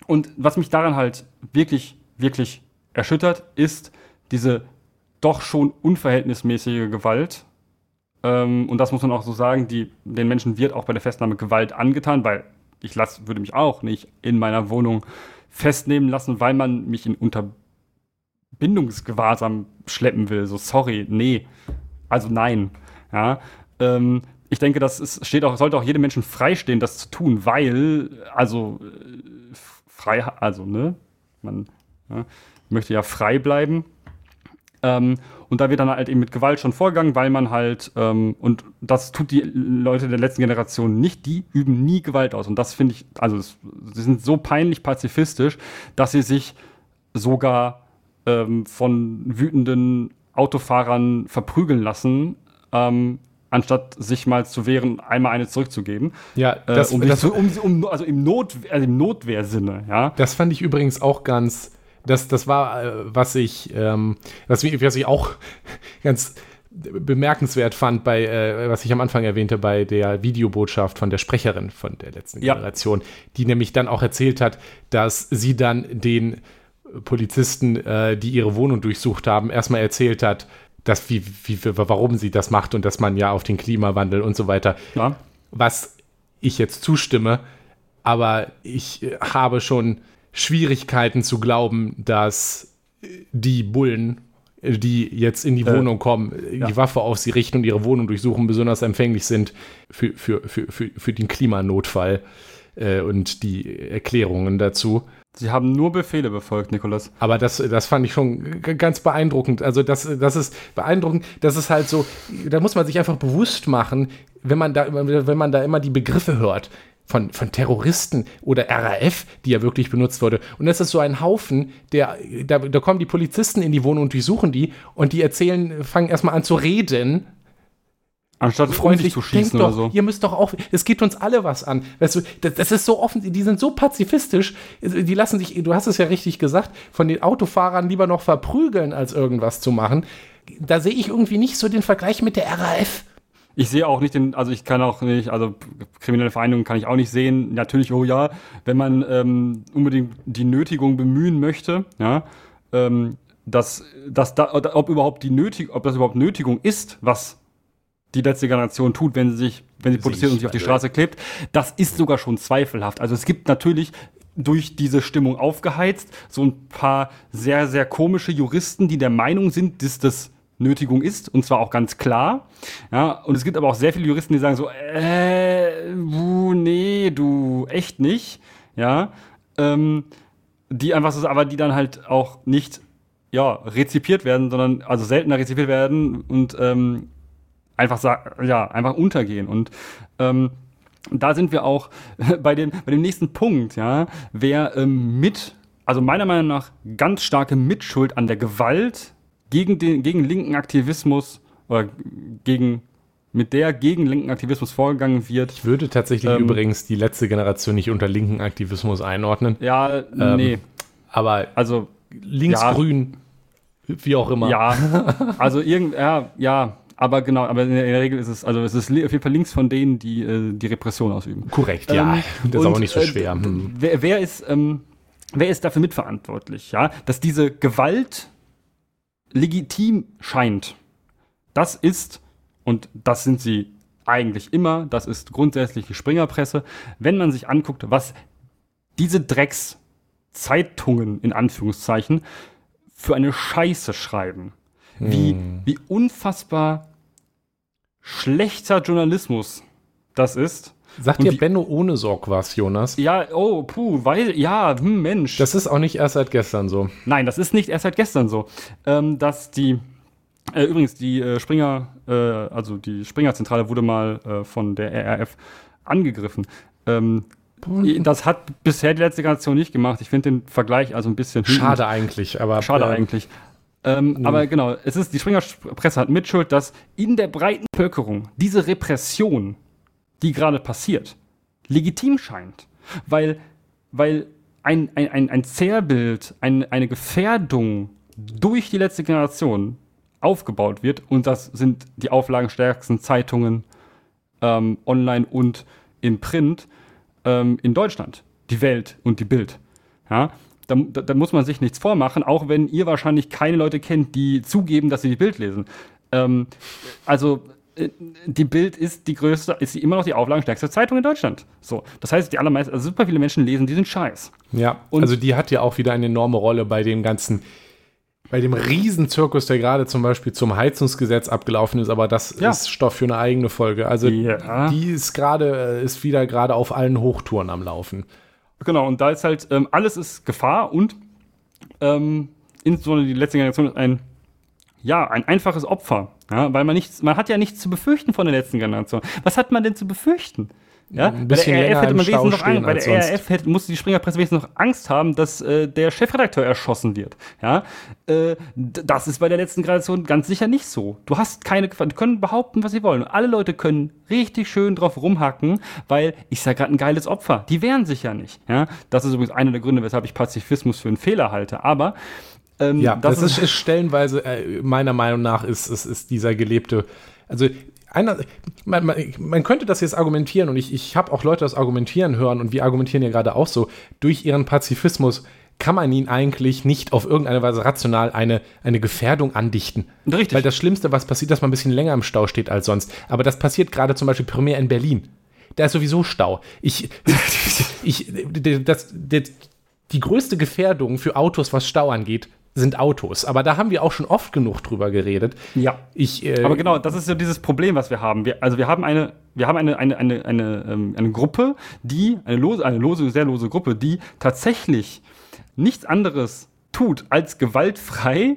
Und was mich daran halt wirklich, wirklich erschüttert, ist diese doch schon unverhältnismäßige Gewalt. Ähm, und das muss man auch so sagen, die, den Menschen wird auch bei der Festnahme Gewalt angetan, weil ich lass, würde mich auch nicht in meiner Wohnung festnehmen lassen, weil man mich in Unterbindungsgewahrsam schleppen will. So, sorry, nee. Also nein. Ja. Ähm, ich denke, das ist, steht auch, sollte auch jedem Menschen freistehen, das zu tun, weil, also äh, frei, also, ne, man ja, möchte ja frei bleiben. Ähm, und da wird dann halt eben mit Gewalt schon vorgegangen, weil man halt, ähm, und das tut die Leute der letzten Generation nicht, die üben nie Gewalt aus. Und das finde ich, also sie sind so peinlich pazifistisch, dass sie sich sogar ähm, von wütenden Autofahrern verprügeln lassen, ähm, anstatt sich mal zu wehren, einmal eine zurückzugeben. Ja, äh, das, äh, um, das, um, um, also im, Not, also im Notwehrsinne, ja. Das fand ich übrigens auch ganz, das, das war, äh, was ich, ähm, was, was ich auch [LAUGHS] ganz bemerkenswert fand bei, äh, was ich am Anfang erwähnte, bei der Videobotschaft von der Sprecherin von der letzten Generation, ja. die nämlich dann auch erzählt hat, dass sie dann den Polizisten, äh, die ihre Wohnung durchsucht haben, erstmal erzählt hat, dass wie, wie, warum sie das macht und dass man ja auf den Klimawandel und so weiter, ja. was ich jetzt zustimme, aber ich äh, habe schon Schwierigkeiten zu glauben, dass die Bullen, die jetzt in die äh, Wohnung kommen, ja. die Waffe auf sie richten und ihre Wohnung durchsuchen, besonders empfänglich sind für, für, für, für, für den Klimanotfall äh, und die Erklärungen dazu. Sie haben nur Befehle befolgt, Nikolas. Aber das, das fand ich schon ganz beeindruckend. Also das, das ist beeindruckend. Das ist halt so, da muss man sich einfach bewusst machen, wenn man da, wenn man da immer die Begriffe hört von, von Terroristen oder RAF, die ja wirklich benutzt wurde. Und das ist so ein Haufen, der, da, da kommen die Polizisten in die Wohnung und durchsuchen die und die erzählen, fangen erstmal an zu reden Anstatt freundlich zu schießen doch, oder so. Ihr müsst doch auch, es geht uns alle was an. Weißt du, das, das, ist so offen, die sind so pazifistisch, die lassen sich, du hast es ja richtig gesagt, von den Autofahrern lieber noch verprügeln, als irgendwas zu machen. Da sehe ich irgendwie nicht so den Vergleich mit der RAF. Ich sehe auch nicht den, also ich kann auch nicht, also kriminelle Vereinigungen kann ich auch nicht sehen. Natürlich, oh ja, wenn man ähm, unbedingt die Nötigung bemühen möchte, ja, ähm, dass, dass da, ob überhaupt die Nötig, ob das überhaupt Nötigung ist, was die letzte Generation tut, wenn sie sich, wenn sie protestiert und sich auf die Straße klebt. Das ist sogar schon zweifelhaft. Also es gibt natürlich durch diese Stimmung aufgeheizt so ein paar sehr, sehr komische Juristen, die der Meinung sind, dass das Nötigung ist, und zwar auch ganz klar. Ja, und es gibt aber auch sehr viele Juristen, die sagen so, äh, uh, nee, du, echt nicht. Ja, ähm, die einfach so, aber die dann halt auch nicht, ja, rezipiert werden, sondern, also seltener rezipiert werden und ähm, einfach, ja, einfach untergehen. Und ähm, da sind wir auch [LAUGHS] bei dem, bei dem nächsten Punkt, ja, wer ähm, mit, also meiner Meinung nach ganz starke Mitschuld an der Gewalt gegen den, gegen linken Aktivismus oder gegen mit der gegen linken Aktivismus vorgegangen wird. Ich würde tatsächlich ähm, übrigens die letzte Generation nicht unter linken Aktivismus einordnen. Ja, ähm, nee. Aber also linksgrün, ja, wie auch immer. Ja, [LAUGHS] also irgend, ja, ja, aber genau, aber in der, Regel ist es, also es ist auf jeden Fall links von denen, die äh, die Repression ausüben. Korrekt, ja. Ähm, [LAUGHS] das ist auch nicht so äh, schwer. Hm. Wer, wer, ist, ähm, wer ist dafür mitverantwortlich, ja? Dass diese Gewalt legitim scheint. Das ist, und das sind sie eigentlich immer, das ist grundsätzlich die Springerpresse, wenn man sich anguckt, was diese Dreckszeitungen in Anführungszeichen für eine Scheiße schreiben wie, hm. wie unfassbar schlechter Journalismus das ist. Sagt dir Benno ohne Sorg was, Jonas? Ja, oh, puh, weil, ja, hm, Mensch. Das ist auch nicht erst seit gestern so. Nein, das ist nicht erst seit gestern so. Ähm, dass die, Äh, übrigens, die äh, Springer, äh, also die Springer-Zentrale wurde mal äh, von der RRF angegriffen. Ähm, das hat bisher die letzte Generation nicht gemacht. Ich finde den Vergleich also ein bisschen. Schade eigentlich, aber. Schade eigentlich. Ähm, mhm. Aber genau, es ist, die Springer-Presse hat Mitschuld, dass in der breiten Bevölkerung diese Repression, die gerade passiert, legitim scheint. Weil, weil ein, ein, ein, ein Zerrbild, ein, eine Gefährdung durch die letzte Generation aufgebaut wird. Und das sind die auflagenstärksten Zeitungen ähm, online und im Print ähm, in Deutschland. Die Welt und die Bild. Ja, da, da, muss man sich nichts vormachen, auch wenn ihr wahrscheinlich keine Leute kennt, die zugeben, dass sie die Bild lesen. Ähm, also äh, die Bild ist die größte, ist immer noch die auflagenstärkste Zeitung in Deutschland. So, das heißt, die allermeisten, also super viele Menschen lesen diesen Scheiß. Ja, und also die hat ja auch wieder eine enorme Rolle bei dem ganzen, bei dem Riesenzirkus, der gerade zum Beispiel zum Heizungsgesetz abgelaufen ist, aber das ja. ist Stoff für eine eigene Folge. Also ja. die ist gerade, äh, ist wieder gerade auf allen Hochtouren am Laufen. Genau, und da ist halt, ähm, alles ist Gefahr und ähm, insbesondere die letzte Generation ist ein, ja, ein einfaches Opfer. Ja, weil man nichts, man hat ja nichts zu befürchten von der letzten Generation. Was hat man denn zu befürchten? Ja, ein bei der RAF hätte man wenigstens noch Angst, bei der RAF hätte, musste die Springerpresse wenigstens noch Angst haben, dass äh, der Chefredakteur erschossen wird. Ja, äh, das ist bei der letzten Generation ganz sicher nicht so. Du hast keine, die können behaupten, was sie wollen. Alle Leute können richtig schön drauf rumhacken, weil ich sage gerade ein geiles Opfer. Die wehren sich ja nicht. Ja, das ist übrigens einer der Gründe, weshalb ich Pazifismus für einen Fehler halte. Aber ähm, ja, das, das ist, ist, stellenweise äh, meiner Meinung nach ist, ist, ist dieser gelebte, also einer, man, man, man, könnte das jetzt argumentieren und ich, ich habe auch Leute das argumentieren hören und wir argumentieren ja gerade auch so, durch ihren Pazifismus kann man ihnen eigentlich nicht auf irgendeine Weise rational eine, eine Gefährdung andichten. Richtig. Weil das Schlimmste, was passiert, dass man ein bisschen länger im Stau steht als sonst. Aber das passiert gerade zum Beispiel primär in Berlin. Da ist sowieso Stau. Ich, ich, das, das, die größte Gefährdung für Autos, was Stau angeht, sind Autos. Aber da haben wir auch schon oft genug drüber geredet. Ja. Ich, äh, Aber genau, das ist ja dieses Problem, was wir haben. Wir, also wir haben eine, wir haben eine, eine, eine, eine, ähm, eine Gruppe, die, eine lose, eine lose, sehr lose Gruppe, die tatsächlich nichts anderes tut, als gewaltfrei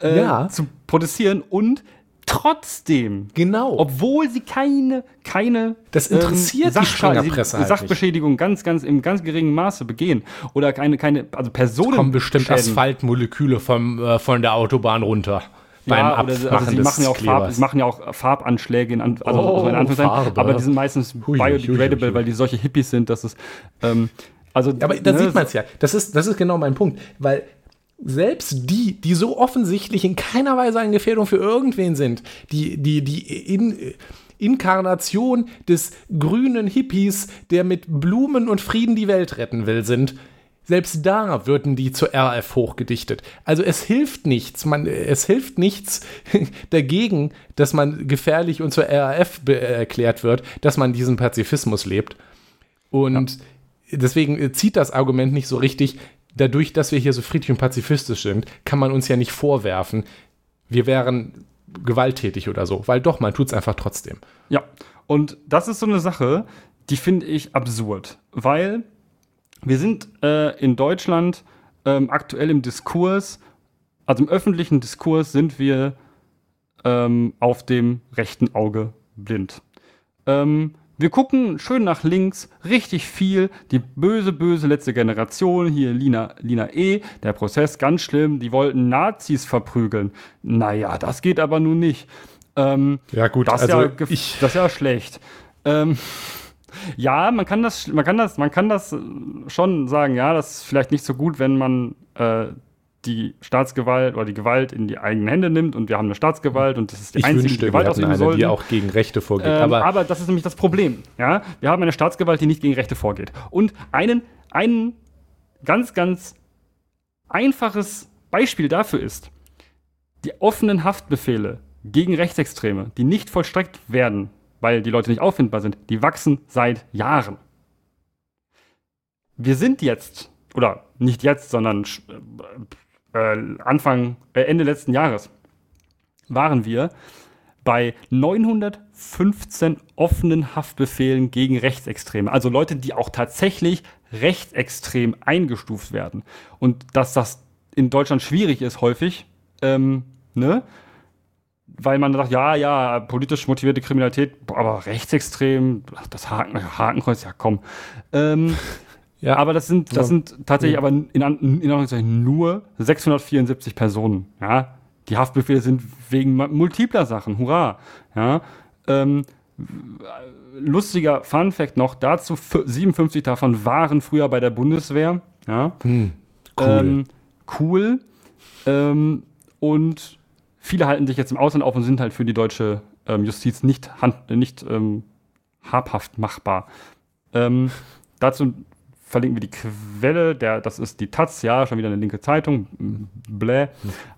äh, ja. zu protestieren und trotzdem, genau, obwohl sie keine, keine das interessiert ähm, Sach die halt Sachbeschädigung nicht. ganz, ganz im ganz geringen Maße begehen oder keine, keine, also Personen. Es kommen bestimmt Asphaltmoleküle vom, äh, von der Autobahn runter. Beim Abmachen also sie machen ja auch Farb, sie machen ja auch Farbanschläge in, also, oh, in Farbe. aber die sind meistens hui, biodegradable, hui, hui, weil die solche Hippies sind, dass es ähm, also, aber da ne, sieht man es ja. Das ist, das ist genau mein Punkt. Weil selbst die, die so offensichtlich in keiner Weise eine Gefährdung für irgendwen sind, die, die, die in, Inkarnation des grünen Hippies, der mit Blumen und Frieden die Welt retten will, sind, selbst da würden die zur RF hochgedichtet. Also es hilft nichts, man, es hilft nichts [LAUGHS] dagegen, dass man gefährlich und zur RAF erklärt wird, dass man diesen Pazifismus lebt. Und ja. deswegen zieht das Argument nicht so richtig, dadurch, dass wir hier so friedlich und pazifistisch sind, kann man uns ja nicht vorwerfen, wir wären gewalttätig oder so, weil doch, man tut es einfach trotzdem. Ja, und das ist so eine Sache, die finde ich absurd, weil wir sind äh, in Deutschland ähm, aktuell im Diskurs, also im öffentlichen Diskurs sind wir ähm, auf dem rechten Auge blind. Ähm, wir gucken schön nach links, richtig viel. Die böse, böse letzte Generation, hier Lina, Lina E., der Prozess ganz schlimm, die wollten Nazis verprügeln. Naja, das geht aber nun nicht. Ähm, ja, gut, das, also ja, ich, das ist ja schlecht. Ähm, [LAUGHS] ja, man kann das, man kann das, man kann das schon sagen, ja, das ist vielleicht nicht so gut, wenn man äh, die Staatsgewalt oder die Gewalt in die eigenen Hände nimmt und wir haben eine Staatsgewalt und das ist die ich einzige wünschte, Gewalt ausüben soll. Die auch gegen Rechte vorgeht. Ähm, aber, aber das ist nämlich das Problem. Ja? Wir haben eine Staatsgewalt, die nicht gegen Rechte vorgeht. Und einen, einen ganz, ganz einfaches Beispiel dafür ist, die offenen Haftbefehle gegen Rechtsextreme, die nicht vollstreckt werden, weil die Leute nicht auffindbar sind, die wachsen seit Jahren. Wir sind jetzt, oder nicht jetzt, sondern äh, Anfang, äh, Ende letzten Jahres waren wir bei 915 offenen Haftbefehlen gegen Rechtsextreme. Also Leute, die auch tatsächlich rechtsextrem eingestuft werden. Und dass das in Deutschland schwierig ist, häufig, ähm, ne? weil man sagt, ja, ja, politisch motivierte Kriminalität, aber rechtsextrem, das Haken, Hakenkreuz, ja komm. Ähm, ja, aber das sind, das sind tatsächlich ja. aber in, in, in nur 674 Personen. Ja, die Haftbefehle sind wegen multipler Sachen. Hurra! Ja, ähm, lustiger Fun Fact noch dazu: 57 davon waren früher bei der Bundeswehr. Ja, hm, cool. Ähm, cool. Ähm, und viele halten sich jetzt im Ausland auf und sind halt für die deutsche ähm, Justiz nicht, hand, nicht ähm, habhaft machbar. Ähm, dazu verlinken wir die Quelle, der, das ist die Taz, ja, schon wieder eine linke Zeitung, bläh,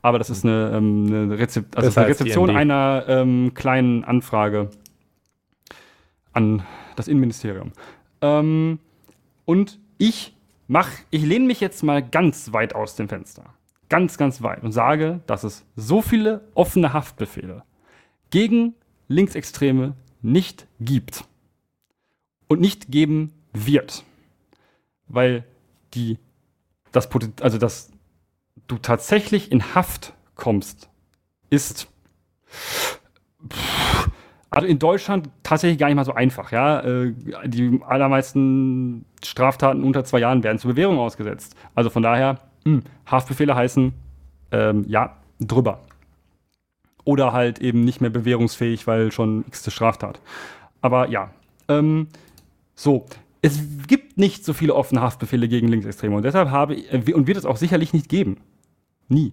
aber das ist eine, ähm, eine, Rezep also eine Rezeption einer ähm, kleinen Anfrage an das Innenministerium. Ähm, und ich mach, ich lehne mich jetzt mal ganz weit aus dem Fenster, ganz, ganz weit und sage, dass es so viele offene Haftbefehle gegen Linksextreme nicht gibt und nicht geben wird weil die, das also dass du tatsächlich in Haft kommst, ist also in Deutschland tatsächlich gar nicht mal so einfach, ja. Äh, die allermeisten Straftaten unter zwei Jahren werden zur Bewährung ausgesetzt. Also von daher, mh, hm, Haftbefehle heißen, ähm, ja, drüber. Oder halt eben nicht mehr bewährungsfähig, weil schon x Straftat. Aber ja, ähm, so, es gibt nicht so viele offene Haftbefehle gegen Linksextreme und deshalb habe ich, und wird es auch sicherlich nicht geben. Nie.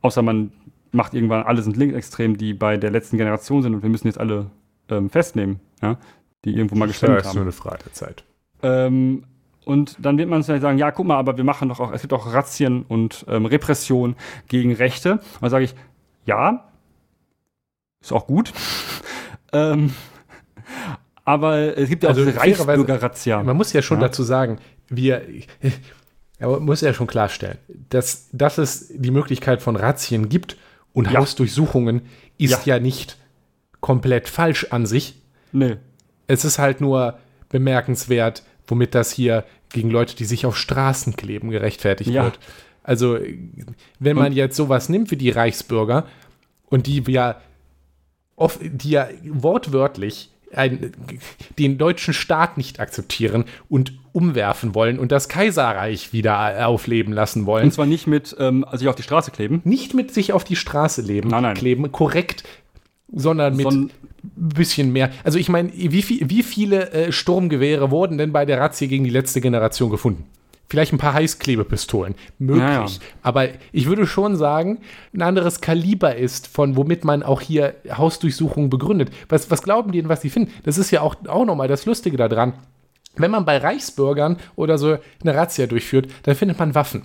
Außer man macht irgendwann alle sind linksextrem, die bei der letzten Generation sind und wir müssen jetzt alle ähm, festnehmen, ja, die irgendwo mal gestimmt haben. Das ist nur eine Frage der Zeit. Ähm, und dann wird man vielleicht sagen, ja, guck mal, aber wir machen doch auch, es gibt auch Razzien und ähm, Repression gegen Rechte. Und dann sage ich, ja, ist auch gut. [LAUGHS] ähm, aber es gibt ja also auch diese Reichsbürger-Razzia. Man muss ja schon ja. dazu sagen, wir, [LAUGHS] man muss ja schon klarstellen, dass, dass es die Möglichkeit von Razzien gibt und ja. Hausdurchsuchungen ist ja. ja nicht komplett falsch an sich. Nee. Es ist halt nur bemerkenswert, womit das hier gegen Leute, die sich auf Straßen kleben, gerechtfertigt ja. wird. Also, wenn man und jetzt sowas nimmt wie die Reichsbürger und die ja, oft, die ja wortwörtlich ein, den deutschen Staat nicht akzeptieren und umwerfen wollen und das Kaiserreich wieder aufleben lassen wollen. Und zwar nicht mit ähm, sich auf die Straße kleben. Nicht mit sich auf die Straße leben, nein, nein. kleben, korrekt, sondern mit ein bisschen mehr. Also ich meine, wie, viel, wie viele äh, Sturmgewehre wurden denn bei der Razzia gegen die letzte Generation gefunden? Vielleicht ein paar Heißklebepistolen. Möglich. Ja, ja. Aber ich würde schon sagen, ein anderes Kaliber ist, von womit man auch hier Hausdurchsuchungen begründet. Was, was glauben die denn, was sie finden? Das ist ja auch, auch nochmal das Lustige daran. Wenn man bei Reichsbürgern oder so eine Razzia durchführt, dann findet man Waffen.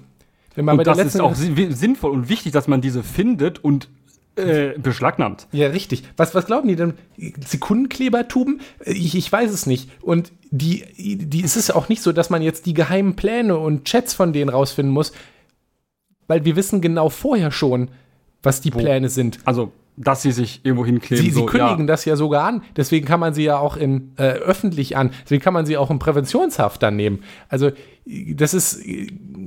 Wenn man und das ist auch sinnvoll und wichtig, dass man diese findet und äh, beschlagnahmt. Ja, richtig. Was, was glauben die denn? Sekundenklebertuben? Ich, ich weiß es nicht. Und die, die, es ist auch nicht so, dass man jetzt die geheimen Pläne und Chats von denen rausfinden muss, weil wir wissen genau vorher schon, was die Wo? Pläne sind. Also, dass sie sich irgendwo hinkleben. Sie, sie so, kündigen ja. das ja sogar an. Deswegen kann man sie ja auch in, äh, öffentlich an. Deswegen kann man sie auch in Präventionshaft dann nehmen. Also, das ist.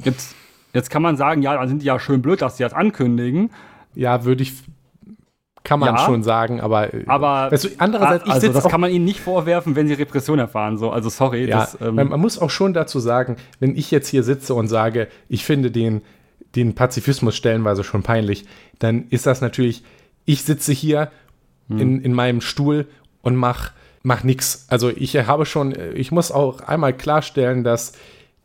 Jetzt, jetzt kann man sagen, ja, dann sind die ja schön blöd, dass sie das ankündigen. Ja, würde ich kann man ja, schon sagen, aber, äh, aber weißt du, andererseits, ich also das auch, kann man ihnen nicht vorwerfen, wenn sie Repression erfahren. So, also sorry. Ja, das, ähm, man, man, muss auch schon dazu sagen, wenn ich jetzt hier sitze und sage, ich finde den, den Pazifismus stellenweise schon peinlich, dann ist das natürlich, ich sitze hier hm. in, in meinem Stuhl und mach, mach nichts. Also ich habe schon, ich muss auch einmal klarstellen, dass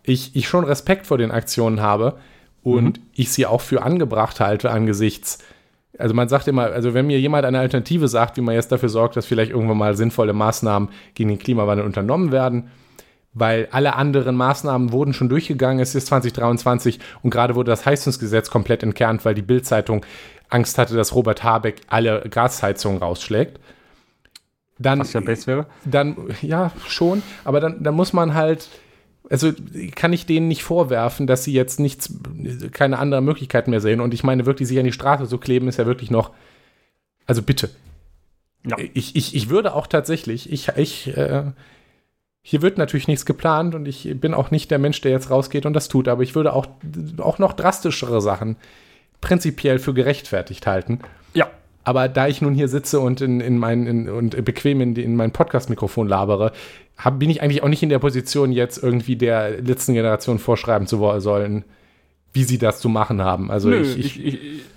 ich, ich schon Respekt vor den Aktionen habe und mhm. ich sie auch für angebracht halte angesichts also man sagt immer, also wenn mir jemand eine Alternative sagt, wie man jetzt dafür sorgt, dass vielleicht irgendwann mal sinnvolle Maßnahmen gegen den Klimawandel unternommen werden, weil alle anderen Maßnahmen wurden schon durchgegangen, es ist 2023 und gerade wurde das Heizungsgesetz komplett entkernt, weil die Bildzeitung Angst hatte, dass Robert Habeck alle Gasheizungen rausschlägt. Dann, Was ja best wäre? Dann, ja, schon, aber dann, dann muss man halt also kann ich denen nicht vorwerfen, dass sie jetzt nichts, keine andere Möglichkeit mehr sehen. Und ich meine, wirklich sich an die Straße zu kleben, ist ja wirklich noch. Also bitte. Ja. Ich, ich, ich würde auch tatsächlich, ich, ich, äh, hier wird natürlich nichts geplant und ich bin auch nicht der Mensch, der jetzt rausgeht und das tut, aber ich würde auch, auch noch drastischere Sachen prinzipiell für gerechtfertigt halten. Ja. Aber da ich nun hier sitze und in, in mein, in, und bequem in, in mein Podcast-Mikrofon labere, hab, bin ich eigentlich auch nicht in der Position, jetzt irgendwie der letzten Generation vorschreiben zu sollen, wie sie das zu machen haben. Also Nö, ich, ich,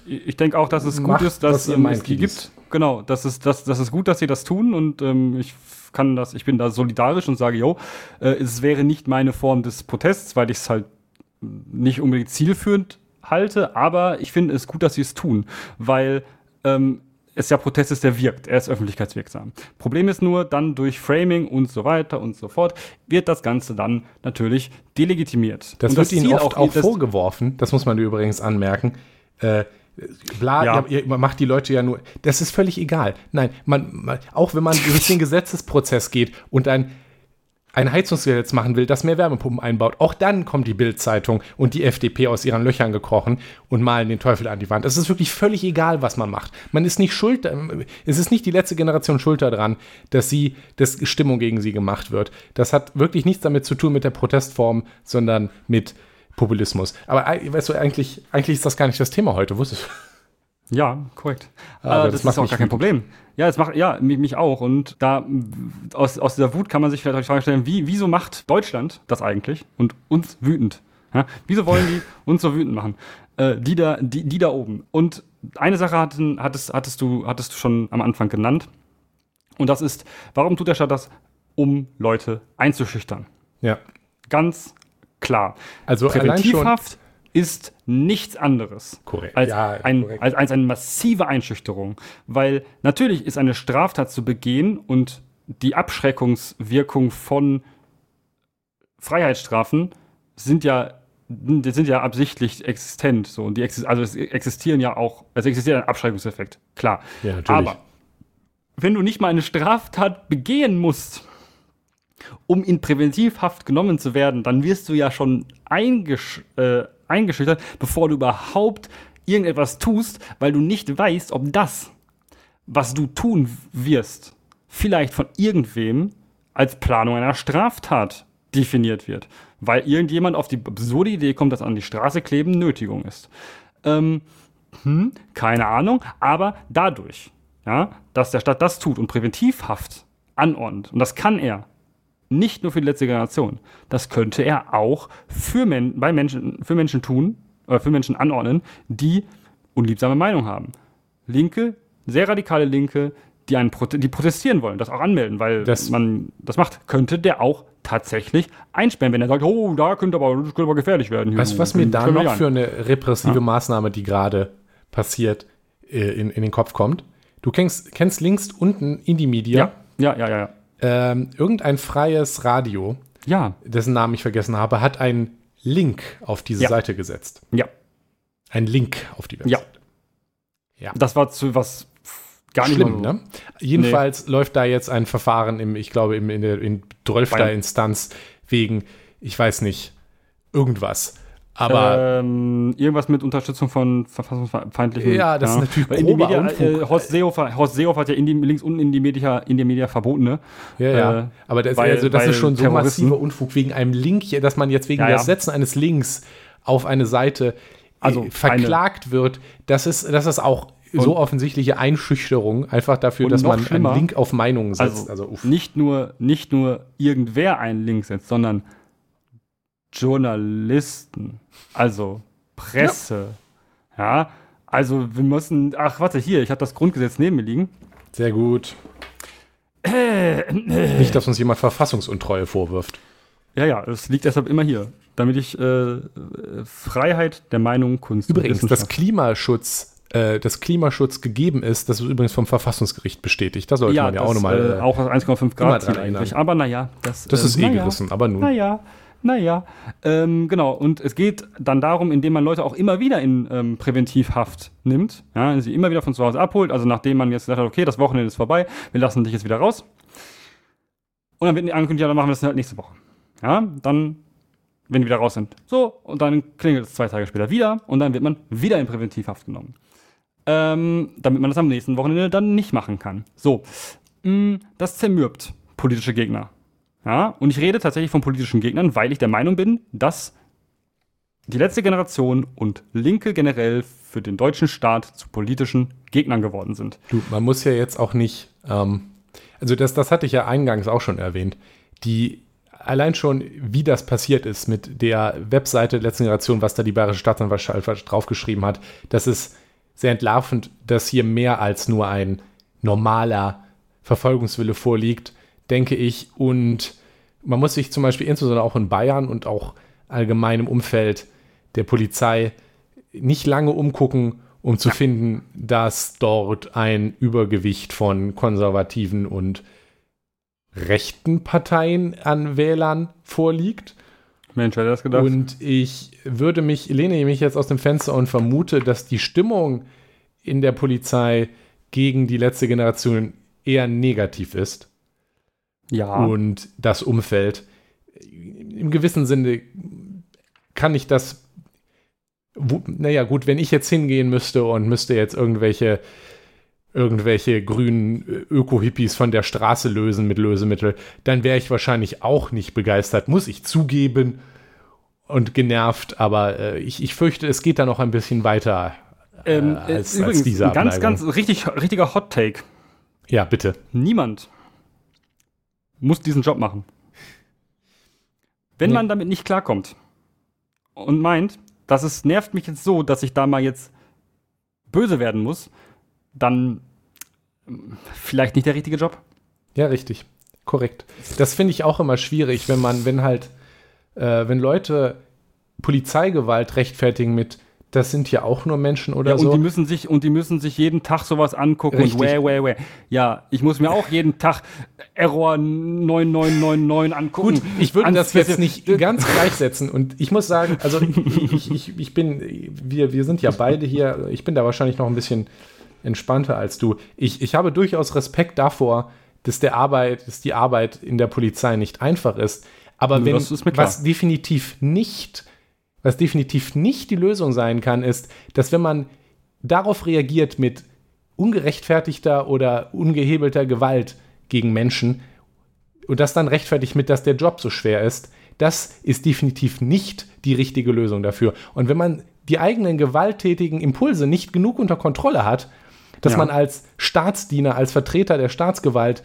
ich, ich, denke auch, dass es gut ist, dass ähm, es die gibt. Genau, das ist, das, das ist gut, dass sie das tun und ähm, ich kann das, ich bin da solidarisch und sage, jo, äh, es wäre nicht meine Form des Protests, weil ich es halt nicht unbedingt zielführend halte, aber ich finde es gut, dass sie es tun, weil ähm, es ja Protest ist, der wirkt. Er ist öffentlichkeitswirksam. Problem ist nur, dann durch Framing und so weiter und so fort wird das Ganze dann natürlich delegitimiert. Das und wird das ihnen oft auch, auch vorgeworfen, das muss man übrigens anmerken. Äh, bla, ja. ihr, ihr macht die Leute ja nur, das ist völlig egal. Nein, man, man auch wenn man durch den Gesetzesprozess geht und ein ein Heizungsgesetz machen will, das mehr Wärmepumpen einbaut, auch dann kommt die Bild-Zeitung und die FDP aus ihren Löchern gekrochen und malen den Teufel an die Wand. Es ist wirklich völlig egal, was man macht. Man ist nicht schuld, es ist nicht die letzte Generation schuld daran, dass sie, dass Stimmung gegen sie gemacht wird. Das hat wirklich nichts damit zu tun mit der Protestform, sondern mit Populismus. Aber weißt du, eigentlich, eigentlich ist das gar nicht das Thema heute, wusstest du? Ja, korrekt. Aber äh, das, das ist auch gar kein Problem. Ja, es macht, ja, mich, mich auch. Und da, aus, aus dieser Wut kann man sich vielleicht die Frage stellen, wie, wieso macht Deutschland das eigentlich und uns wütend? Ja? Wieso wollen die [LAUGHS] uns so wütend machen? Äh, die, da, die, die da oben. Und eine Sache hatten, hattest, hattest, du, hattest du schon am Anfang genannt. Und das ist, warum tut der Staat das? Um Leute einzuschüchtern. Ja. Ganz klar. Also Präventivhaft ist nichts anderes korrekt. Als, ja, ein, korrekt. Als, als eine massive Einschüchterung. Weil natürlich ist eine Straftat zu begehen und die Abschreckungswirkung von Freiheitsstrafen sind ja die sind ja absichtlich existent so und die exist also es existieren ja auch es existiert ein Abschreckungseffekt klar ja, natürlich. aber wenn du nicht mal eine Straftat begehen musst um in Präventivhaft genommen zu werden dann wirst du ja schon eingesch äh, eingeschüchtert, bevor du überhaupt irgendetwas tust, weil du nicht weißt, ob das, was du tun wirst, vielleicht von irgendwem als Planung einer Straftat definiert wird. Weil irgendjemand auf die absurde Idee kommt, dass an die Straße kleben Nötigung ist. Ähm, hm, keine Ahnung, aber dadurch, ja, dass der Staat das tut und Präventivhaft anordnet, und das kann er, nicht nur für die letzte Generation. Das könnte er auch für, Men bei Menschen, für Menschen tun, oder für Menschen anordnen, die unliebsame Meinung haben. Linke, sehr radikale Linke, die, einen Prote die protestieren wollen, das auch anmelden, weil das man das macht, könnte der auch tatsächlich einsperren, wenn er sagt, oh, da könnte aber, das könnte aber gefährlich werden. Weißt du, was mir da noch für eine repressive ja? Maßnahme, die gerade passiert, äh, in, in den Kopf kommt? Du kennst, kennst links unten in die Media. Ja, ja, ja, ja. ja ähm, irgendein freies Radio, ja. dessen Namen ich vergessen habe, hat einen Link auf diese ja. Seite gesetzt. Ja. Ein Link auf die Webseite. Ja. ja. Das war zu was gar nicht schlimm, ne? Jedenfalls nee. läuft da jetzt ein Verfahren im, ich glaube, im, in der in 12. Instanz wegen, ich weiß nicht, irgendwas. Aber ähm, irgendwas mit Unterstützung von verfassungsfeindlichen. Ja, das ja. ist natürlich grober Media, äh, Horst, Seehofer, Horst Seehofer hat ja in die, links unten in die Media, in die Media verboten, ne? Ja, ja. Äh, aber das, weil, also, das ist schon so massiver Unfug wegen einem Link, dass man jetzt wegen ja, ja. des Setzen eines Links auf eine Seite äh, also verklagt eine. wird. Das ist, das ist auch so offensichtliche Einschüchterung, einfach dafür, dass man einen Link auf Meinungen setzt. Also, also nicht, nur, nicht nur irgendwer einen Link setzt, sondern Journalisten, also Presse. Ja. ja. also wir müssen. Ach, warte, hier, ich habe das Grundgesetz neben mir liegen. Sehr gut. Nicht, dass uns jemand Verfassungsuntreue vorwirft. Ja, ja, es liegt deshalb immer hier, damit ich äh, Freiheit der Meinung, Kunst. Übrigens, dass Klimaschutz, äh, das Klimaschutz gegeben ist, das ist übrigens vom Verfassungsgericht bestätigt. Da sollte ja, man ja das, auch nochmal. Äh, auch 1,5 Grad Ziel eigentlich. Aber naja, das, das ist äh, eh naja, gerissen, aber nun. Naja. Naja, ähm, genau. Und es geht dann darum, indem man Leute auch immer wieder in ähm, Präventivhaft nimmt, ja, sie immer wieder von zu Hause abholt. Also nachdem man jetzt gesagt hat, okay, das Wochenende ist vorbei, wir lassen dich jetzt wieder raus. Und dann wird angekündigt, ja, dann machen wir das halt nächste Woche. Ja, dann, wenn die wieder raus sind. So, und dann klingelt es zwei Tage später wieder und dann wird man wieder in Präventivhaft genommen. Ähm, damit man das am nächsten Wochenende dann nicht machen kann. So, mm, das zermürbt politische Gegner. Ja, und ich rede tatsächlich von politischen Gegnern, weil ich der Meinung bin, dass die letzte Generation und Linke generell für den deutschen Staat zu politischen Gegnern geworden sind. Du, man muss ja jetzt auch nicht, ähm, also das, das hatte ich ja eingangs auch schon erwähnt, die allein schon, wie das passiert ist mit der Webseite der letzten Generation, was da die Bayerische Staatsanwaltschaft draufgeschrieben hat, das ist sehr entlarvend, dass hier mehr als nur ein normaler Verfolgungswille vorliegt, denke ich. Und man muss sich zum Beispiel insbesondere auch in Bayern und auch allgemein im Umfeld der Polizei nicht lange umgucken, um zu ja. finden, dass dort ein Übergewicht von konservativen und rechten Parteien an Wählern vorliegt. Mensch, wer das gedacht? Und ich würde mich, lehne mich jetzt aus dem Fenster und vermute, dass die Stimmung in der Polizei gegen die letzte Generation eher negativ ist. Ja. Und das Umfeld. Im gewissen Sinne kann ich das. Wo, naja, gut, wenn ich jetzt hingehen müsste und müsste jetzt irgendwelche irgendwelche grünen Öko-Hippies von der Straße lösen mit Lösemittel, dann wäre ich wahrscheinlich auch nicht begeistert, muss ich zugeben und genervt, aber äh, ich, ich fürchte, es geht da noch ein bisschen weiter äh, ähm, als, übrigens, als diese Abneigung. Ganz, ganz richtig, richtiger Hot Take. Ja, bitte. Niemand muss diesen Job machen. Wenn nee. man damit nicht klarkommt und meint, dass es nervt mich jetzt so, dass ich da mal jetzt böse werden muss, dann hm, vielleicht nicht der richtige Job. Ja, richtig. Korrekt. Das finde ich auch immer schwierig, wenn man, wenn halt, äh, wenn Leute Polizeigewalt rechtfertigen mit, das sind ja auch nur Menschen oder ja, und so. Die müssen sich, und die müssen sich jeden Tag sowas angucken Richtig. und wäh, wäh, wäh. Ja, ich muss mir auch jeden Tag Error 9999 angucken. Gut, ich würde das jetzt nicht ganz gleichsetzen und ich muss sagen, also ich, ich, ich bin, wir, wir sind ja beide hier, ich bin da wahrscheinlich noch ein bisschen entspannter als du. Ich, ich habe durchaus Respekt davor, dass der Arbeit, dass die Arbeit in der Polizei nicht einfach ist. Aber Nur wenn was definitiv nicht was definitiv nicht die Lösung sein kann, ist, dass wenn man darauf reagiert mit ungerechtfertigter oder ungehebelter Gewalt gegen Menschen und das dann rechtfertigt mit, dass der Job so schwer ist, das ist definitiv nicht die richtige Lösung dafür. Und wenn man die eigenen gewalttätigen Impulse nicht genug unter Kontrolle hat, dass ja. man als Staatsdiener, als Vertreter der Staatsgewalt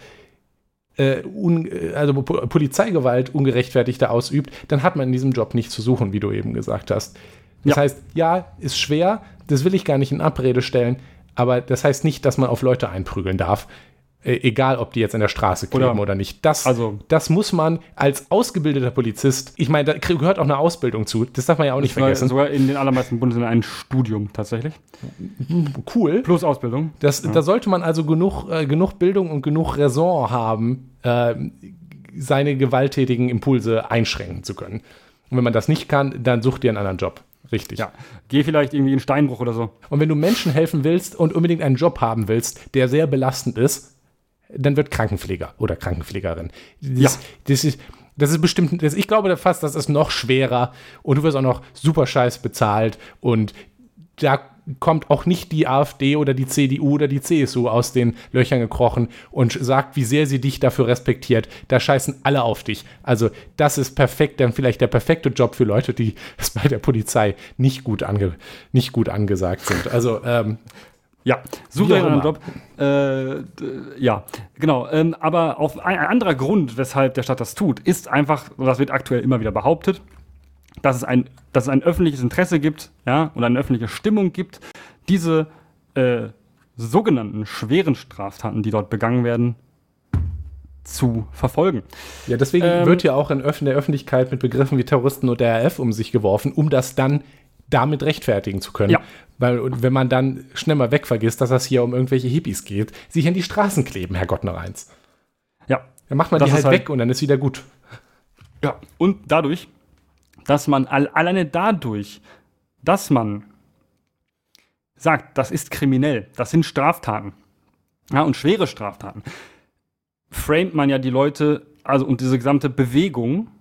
äh, un, äh, also Polizeigewalt ungerechtfertigter ausübt, dann hat man in diesem Job nicht zu suchen, wie du eben gesagt hast. Das ja. heißt, ja, ist schwer, das will ich gar nicht in Abrede stellen, aber das heißt nicht, dass man auf Leute einprügeln darf. Äh, egal, ob die jetzt in der Straße kleben oder, oder nicht. Das, also, das muss man als ausgebildeter Polizist, ich meine, da gehört auch eine Ausbildung zu, das darf man ja auch nicht vergessen. Sogar in den allermeisten Bundesländern ein Studium tatsächlich. Cool. Plus Ausbildung. Das, ja. Da sollte man also genug, äh, genug Bildung und genug Raison haben, äh, seine gewalttätigen Impulse einschränken zu können. Und wenn man das nicht kann, dann such dir einen anderen Job. Richtig. Ja. Geh vielleicht irgendwie in Steinbruch oder so. Und wenn du Menschen helfen willst und unbedingt einen Job haben willst, der sehr belastend ist, dann wird Krankenpfleger oder Krankenpflegerin. Das, ja. das ist, das ist bestimmt, das, ich glaube fast, das ist noch schwerer und du wirst auch noch super scheiß bezahlt und da kommt auch nicht die AfD oder die CDU oder die CSU aus den Löchern gekrochen und sagt, wie sehr sie dich dafür respektiert. Da scheißen alle auf dich. Also das ist perfekt, dann vielleicht der perfekte Job für Leute, die [LAUGHS] es bei der Polizei nicht gut, ange, nicht gut angesagt sind. Also ähm, ja, einen Job. Äh, ja, genau. Ähm, aber auf ein, ein, anderer Grund, weshalb der Staat das tut, ist einfach, und das wird aktuell immer wieder behauptet, dass es ein, dass es ein öffentliches Interesse gibt, ja, und eine öffentliche Stimmung gibt, diese äh, sogenannten schweren Straftaten, die dort begangen werden, zu verfolgen. Ja, deswegen ähm, wird ja auch in der Öffentlichkeit mit Begriffen wie Terroristen oder RF um sich geworfen, um das dann damit rechtfertigen zu können. Ja. Weil wenn man dann schnell mal wegvergisst, dass das hier um irgendwelche Hippies geht, sich an die Straßen kleben, Herrgott noch eins. Ja. Dann macht man das die halt, halt weg und dann ist wieder gut. Ja, und dadurch, dass man alleine dadurch, dass man sagt, das ist kriminell, das sind Straftaten, ja, und schwere Straftaten, framet man ja die Leute, also und diese gesamte Bewegung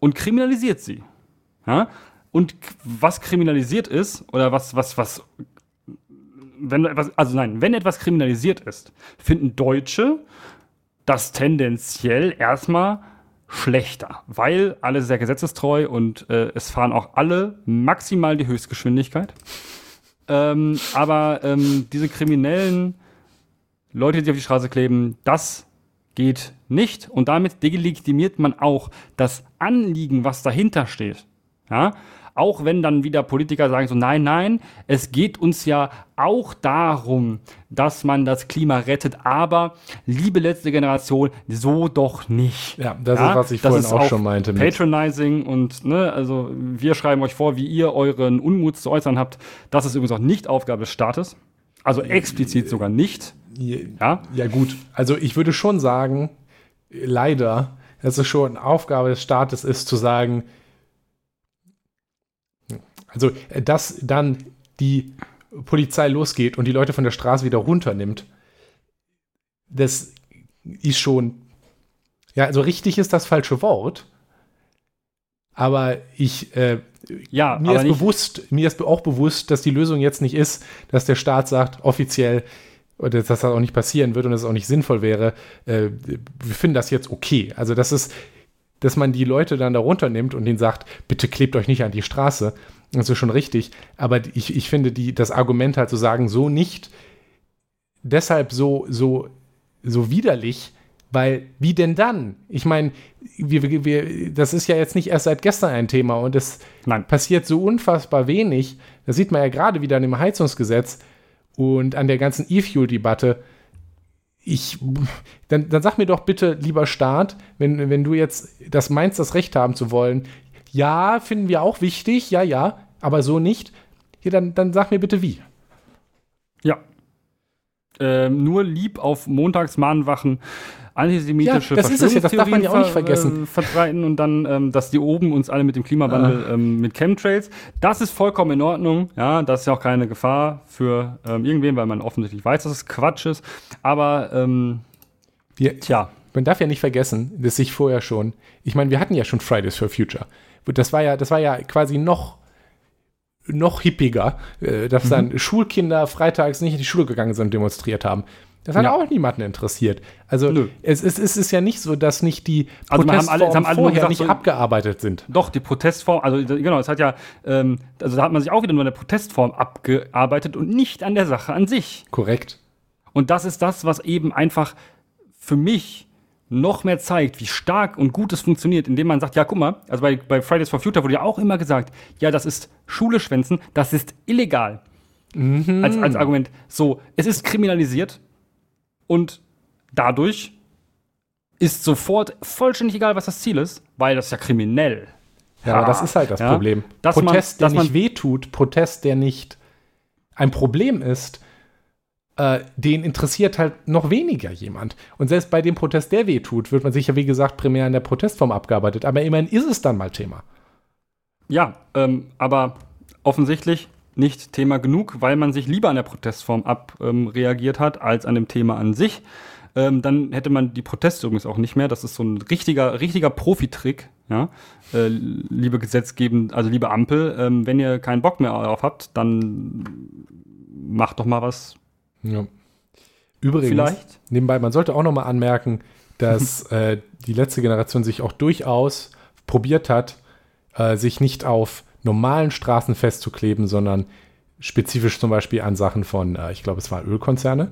und kriminalisiert sie. Ja? Und was kriminalisiert ist, oder was, was, was, wenn etwas, also nein, wenn etwas kriminalisiert ist, finden Deutsche das tendenziell erstmal schlechter, weil alle sehr gesetzestreu und äh, es fahren auch alle maximal die Höchstgeschwindigkeit. Ähm, aber ähm, diese kriminellen Leute, die auf die Straße kleben, das geht nicht. Und damit delegitimiert man auch das Anliegen, was dahinter steht. Ja? Auch wenn dann wieder Politiker sagen so, nein, nein, es geht uns ja auch darum, dass man das Klima rettet, aber liebe letzte Generation, so doch nicht. Ja, das ja? ist, was ich vorhin auch, auch, schon meinte. Patronizing und, ne, also wir schreiben euch vor, wie ihr euren Unmut zu äußern habt. Das ist übrigens auch nicht Aufgabe des Staates. Also explizit sogar nicht. Ja, ja gut. Also ich würde schon sagen, leider, dass es schon Aufgabe des Staates ist, zu sagen, also, äh, dass dann die Polizei losgeht und die Leute von der Straße wieder runternimmt, das ist schon, ja, also richtig ist das falsche Wort. Aber ich, äh, ja, mir ist bewusst, mir ist auch bewusst, dass die Lösung jetzt nicht ist, dass der Staat sagt, offiziell, dass das auch nicht passieren wird und dass es auch nicht sinnvoll wäre. Äh, wir finden das jetzt okay. Also, das ist, dass man die Leute dann da runternimmt und ihnen sagt, bitte klebt euch nicht an die Straße. Das ist schon richtig. Aber ich, ich finde die, das Argument halt zu sagen, so nicht, deshalb so, so, so widerlich, weil wie denn dann? Ich meine, wir, wir, das ist ja jetzt nicht erst seit gestern ein Thema und es Nein. passiert so unfassbar wenig. Das sieht man ja gerade wieder an dem Heizungsgesetz und an der ganzen E-Fuel-Debatte. Ich, dann, dann sag mir doch bitte, lieber Staat, wenn, wenn du jetzt das meinst, das Recht haben zu wollen, ja, finden wir auch wichtig, ja, ja, aber so nicht. Hier, dann, dann sag mir bitte wie. Ja. Ähm, nur lieb auf Montagsmahnwachen antisemitische ja, das ist es ja, das darf man ja auch nicht vergessen. Äh, verbreiten und dann, ähm, dass die oben uns alle mit dem Klimawandel ah. ähm, mit Chemtrails. Das ist vollkommen in Ordnung. Ja, das ist ja auch keine Gefahr für ähm, irgendwen, weil man offensichtlich weiß, dass es Quatsch ist. Aber ähm, wir, tja. Man darf ja nicht vergessen, dass ich vorher schon, ich meine, wir hatten ja schon Fridays for Future. Das war ja, das war ja quasi noch noch hippiger, äh, dass mhm. dann Schulkinder freitags nicht in die Schule gegangen sind und demonstriert haben. Das hat ja. auch niemanden interessiert. Also es, es, es, ist ja nicht so, dass nicht die also Protestformen alle, vorher gesagt, nicht so, abgearbeitet sind. Doch, die Protestform, also genau, es hat ja, ähm, also da hat man sich auch wieder nur eine Protestform abgearbeitet und nicht an der Sache an sich. Korrekt. Und das ist das, was eben einfach für mich noch mehr zeigt, wie stark und gut es funktioniert, indem man sagt, ja, guck mal, also bei, bei Fridays for Future wurde ja auch immer gesagt, ja, das ist Schule schwänzen, das ist illegal. Mhm. Als, als Argument. So, es ist kriminalisiert und dadurch ist sofort vollständig egal, was das Ziel ist, weil das ist ja kriminell. Ja, aber das ist halt das ja, Problem. Protest, man, der nicht wehtut, Protest, der nicht ein Problem ist, äh, den interessiert halt noch weniger jemand. Und selbst bei dem Protest, der wehtut, wird man sich ja, wie gesagt, primär in der Protestform abgearbeitet. Aber immerhin ist es dann mal Thema. Ja, ähm, aber offensichtlich nicht Thema genug, weil man sich lieber an der Protestform abreagiert ähm, hat, als an dem Thema an sich. Ähm, dann hätte man die Proteste übrigens auch nicht mehr. Das ist so ein richtiger, richtiger Profitrick, ja. Äh, liebe Gesetzgebend, also liebe Ampel, ähm, wenn ihr keinen Bock mehr darauf habt, dann macht doch mal was ja. Übrigens, Vielleicht. nebenbei, man sollte auch noch mal anmerken, dass [LAUGHS] äh, die letzte Generation sich auch durchaus probiert hat, äh, sich nicht auf normalen Straßen festzukleben, sondern spezifisch zum Beispiel an Sachen von, äh, ich glaube, es waren Ölkonzerne.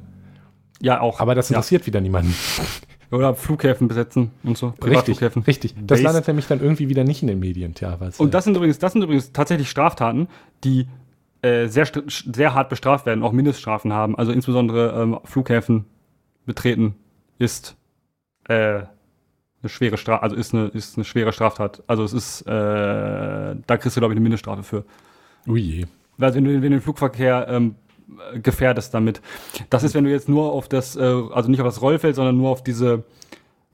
Ja, auch. Aber das interessiert ja. wieder niemanden. Oder Flughäfen besetzen und so. Richtig, richtig. Das Base. landet nämlich dann irgendwie wieder nicht in den Medien, tja. Und das sind übrigens, das sind übrigens tatsächlich Straftaten, die äh, sehr, sehr hart bestraft werden, auch Mindeststrafen haben. Also insbesondere ähm, Flughäfen betreten ist äh, eine schwere Strafe, also ist eine, ist eine schwere Straftat. Also es ist, äh, da kriegst du, glaube ich, eine Mindeststrafe für. Ui je. Also wenn du, wenn du den Flugverkehr ähm, gefährdest damit. Das ist, wenn du jetzt nur auf das, äh, also nicht auf das Rollfeld, sondern nur auf diese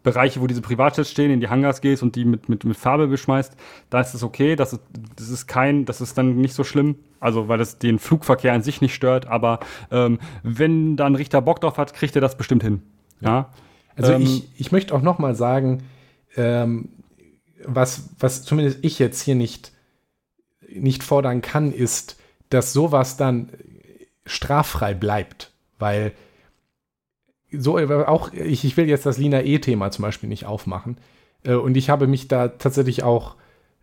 Bereiche, wo diese Privatjets stehen, in die Hangars gehst und die mit, mit, mit Farbe beschmeißt, da ist es okay, das ist, das ist kein, das ist dann nicht so schlimm, also weil das den Flugverkehr an sich nicht stört, aber ähm, wenn da ein Richter Bock drauf hat, kriegt er das bestimmt hin. Ja. Also ähm, ich, ich möchte auch noch mal sagen, ähm, was, was zumindest ich jetzt hier nicht, nicht fordern kann, ist, dass sowas dann straffrei bleibt, weil so äh, auch, ich, ich will jetzt das Lina E-Thema zum Beispiel nicht aufmachen. Äh, und ich habe mich da tatsächlich auch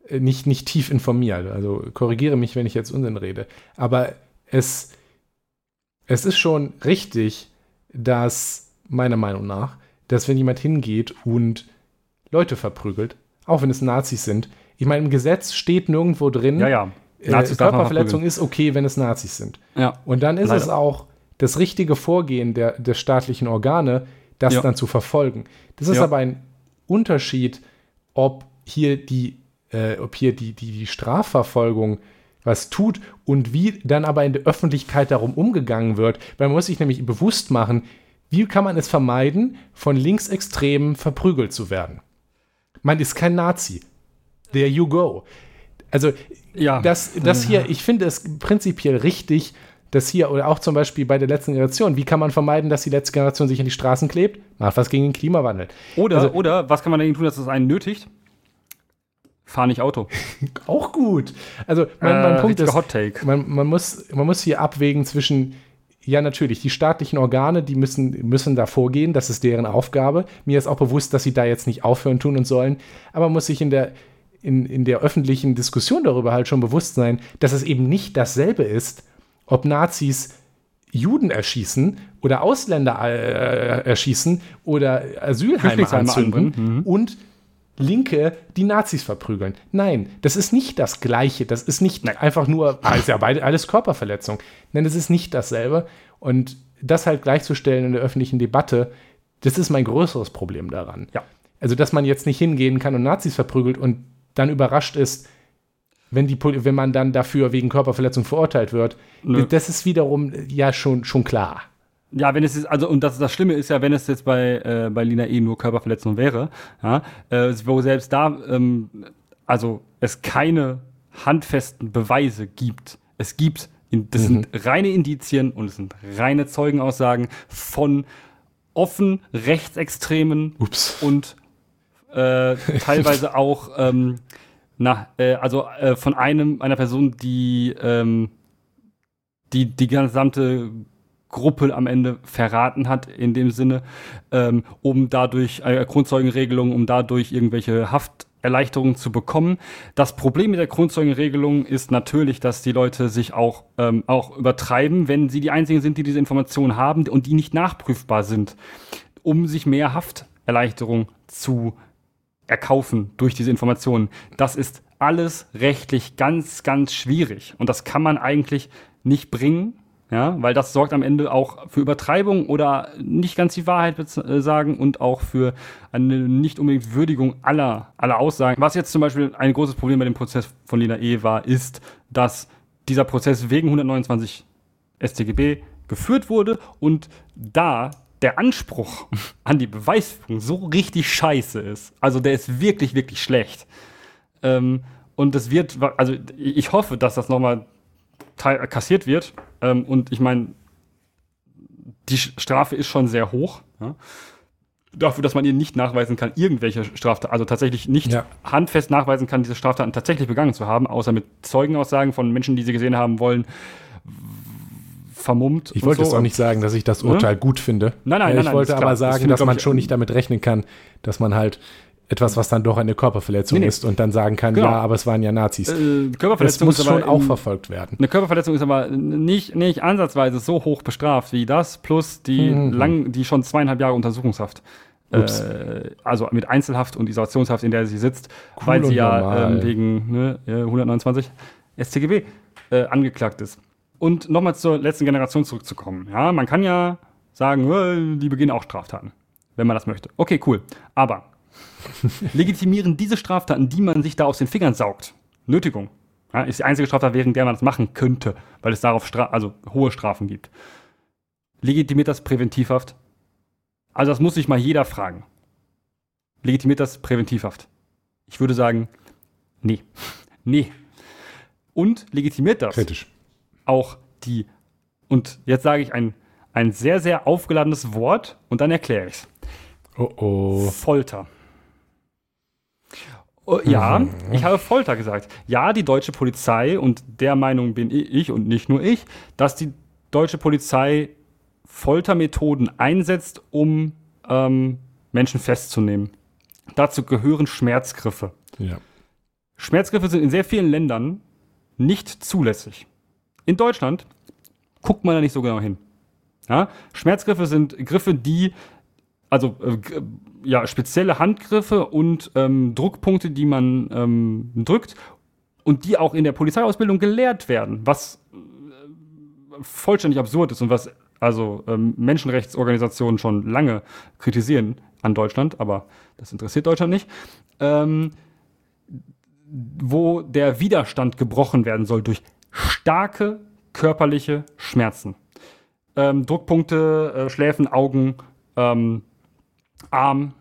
äh, nicht, nicht tief informiert. Also korrigiere mich, wenn ich jetzt Unsinn rede. Aber es, es ist schon richtig, dass, meiner Meinung nach, dass wenn jemand hingeht und Leute verprügelt, auch wenn es Nazis sind, ich meine, im Gesetz steht nirgendwo drin, ja, ja. Äh, Körperverletzung ist okay, wenn es Nazis sind. Ja. Und dann ist Leider. es auch das richtige Vorgehen der, der staatlichen Organe, das Ja. dann zu verfolgen. Das ist Ja. aber ein Unterschied, ob hier die, äh, ob hier die, die, die Strafverfolgung was tut und wie dann aber in der Öffentlichkeit darum umgegangen wird. Weil man muss sich nämlich bewusst machen, wie kann man es vermeiden, von Linksextremen verprügelt zu werden? Man ist kein Nazi. There you go. Also Ja. das, das hier, ich finde es prinzipiell richtig, dass hier, oder auch zum Beispiel bei der letzten Generation, wie kann man vermeiden, dass die letzte Generation sich an die Straßen klebt? Macht was gegen den Klimawandel. Oder, Also- oder was kann man dagegen tun, dass es einen nötigt? Fahr nicht Auto. [LAUGHS] Auch gut. Also mein, mein Äh, Punkt ist, Hot Take. man, man, muss, man muss hier abwägen zwischen, ja natürlich, die staatlichen Organe, die müssen, müssen da vorgehen, das ist deren Aufgabe. Mir ist auch bewusst, dass sie da jetzt nicht aufhören tun und sollen, aber man muss sich in der, in, in der öffentlichen Diskussion darüber halt schon bewusst sein, dass es eben nicht dasselbe ist, ob Nazis Juden erschießen oder Ausländer äh, erschießen oder Asylheime anzünden. Mhm. und Linke die Nazis verprügeln. Nein, das ist nicht das Gleiche. Das ist nicht einfach nur, ist ja beide, alles Körperverletzung. Nein, das ist nicht dasselbe. Und das halt gleichzustellen in der öffentlichen Debatte, das ist mein größeres Problem daran. Ja. Also, dass man jetzt nicht hingehen kann und Nazis verprügelt und dann überrascht ist, wenn, die, wenn man dann dafür wegen Körperverletzung verurteilt wird. Nö. Das ist wiederum ja schon, schon klar. Ja, wenn es ist, also, und das, das Schlimme ist ja, wenn es jetzt bei, äh, bei Lina E nur Körperverletzung wäre, ja, äh, wo selbst da, ähm, also es keine handfesten Beweise gibt. Es gibt, das sind reine Indizien und es sind reine Zeugenaussagen von offen Rechtsextremen Ups. und äh, teilweise [LAUGHS] auch ähm, na, äh, also äh, von einem einer Person, die ähm, die die gesamte Gruppe am Ende verraten hat in dem Sinne, ähm, um dadurch äh, Grundzeugenregelung, um dadurch irgendwelche Hafterleichterungen zu bekommen. Das Problem mit der Grundzeugenregelung ist natürlich, dass die Leute sich auch ähm, auch übertreiben, wenn sie die einzigen sind, die diese Informationen haben und die nicht nachprüfbar sind, um sich mehr Hafterleichterung zu erkaufen durch diese Informationen. Das ist alles rechtlich ganz, ganz schwierig. Und das kann man eigentlich nicht bringen, ja, weil das sorgt am Ende auch für Übertreibung oder nicht ganz die Wahrheit äh, sagen und auch für eine nicht unbedingt Würdigung aller, aller Aussagen. Was jetzt zum Beispiel ein großes Problem bei dem Prozess von Lina E. war, ist, dass dieser Prozess wegen 129 StGB geführt wurde und da der Anspruch an die Beweisführung so richtig scheiße ist, also der ist wirklich, wirklich schlecht. Ähm, und das wird, also ich hoffe, dass das nochmal kassiert wird. Ähm, und ich meine, die Strafe ist schon sehr hoch. Ja? Dafür, dass man ihr nicht nachweisen kann, irgendwelche Straftaten, also tatsächlich nicht Ja. handfest nachweisen kann, diese Straftaten tatsächlich begangen zu haben, außer mit Zeugenaussagen von Menschen, die sie gesehen haben wollen, vermummt. Ich wollte so. jetzt auch nicht sagen, dass ich das Ne? Urteil gut finde. Nein, nein, Äh, nein, Ich nein, wollte ist aber. Das sagen, finde, dass man ich, schon nicht damit rechnen kann, dass man halt etwas, was dann doch eine Körperverletzung Nee, nee. ist und dann sagen kann, Genau. ja, aber es waren ja Nazis. Äh, das Körperverletzung muss ist aber schon auch in- verfolgt werden. Eine Körperverletzung ist aber nicht, nicht ansatzweise so hoch bestraft wie das, plus die, Mhm. lang, die schon zweieinhalb Jahre Untersuchungshaft. Ups. Äh, also mit Einzelhaft und Isolationshaft, in der sie sitzt, Cool weil sie ja ähm, wegen ne, äh, 129 StGB äh, angeklagt ist. Und nochmal zur letzten Generation zurückzukommen. Ja, man kann ja sagen, die begehen auch Straftaten, wenn man das möchte. Okay, cool. Aber [LAUGHS] legitimieren diese Straftaten, die man sich da aus den Fingern saugt, Nötigung, ja, ist die einzige Straftat, während der man das machen könnte, weil es darauf Stra also hohe Strafen gibt. Legitimiert das Präventivhaft? Also das muss sich mal jeder fragen. Legitimiert das Präventivhaft? Ich würde sagen, nee. [LAUGHS] Nee. Und legitimiert das Kritisch. Auch die, und jetzt sage ich ein, ein sehr, sehr aufgeladenes Wort und dann erkläre ich es. Oh oh. Folter. Oh, ja, Mhm. ich habe Folter gesagt. Ja, die deutsche Polizei, und der Meinung bin ich und nicht nur ich, dass die deutsche Polizei Foltermethoden einsetzt, um ähm, Menschen festzunehmen. Dazu gehören Schmerzgriffe. Ja. Schmerzgriffe sind in sehr vielen Ländern nicht zulässig. In Deutschland guckt man da nicht so genau hin. Ja? Schmerzgriffe sind Griffe, die, also äh, ja, spezielle Handgriffe und ähm, Druckpunkte, die man ähm, drückt und die auch in der Polizeiausbildung gelehrt werden, was äh, vollständig absurd ist und was also ähm, Menschenrechtsorganisationen schon lange kritisieren an Deutschland, aber das interessiert Deutschland nicht, ähm, wo der Widerstand gebrochen werden soll durch starke körperliche Schmerzen. Ähm, Druckpunkte, äh, Schläfen, Augen, ähm, Arm,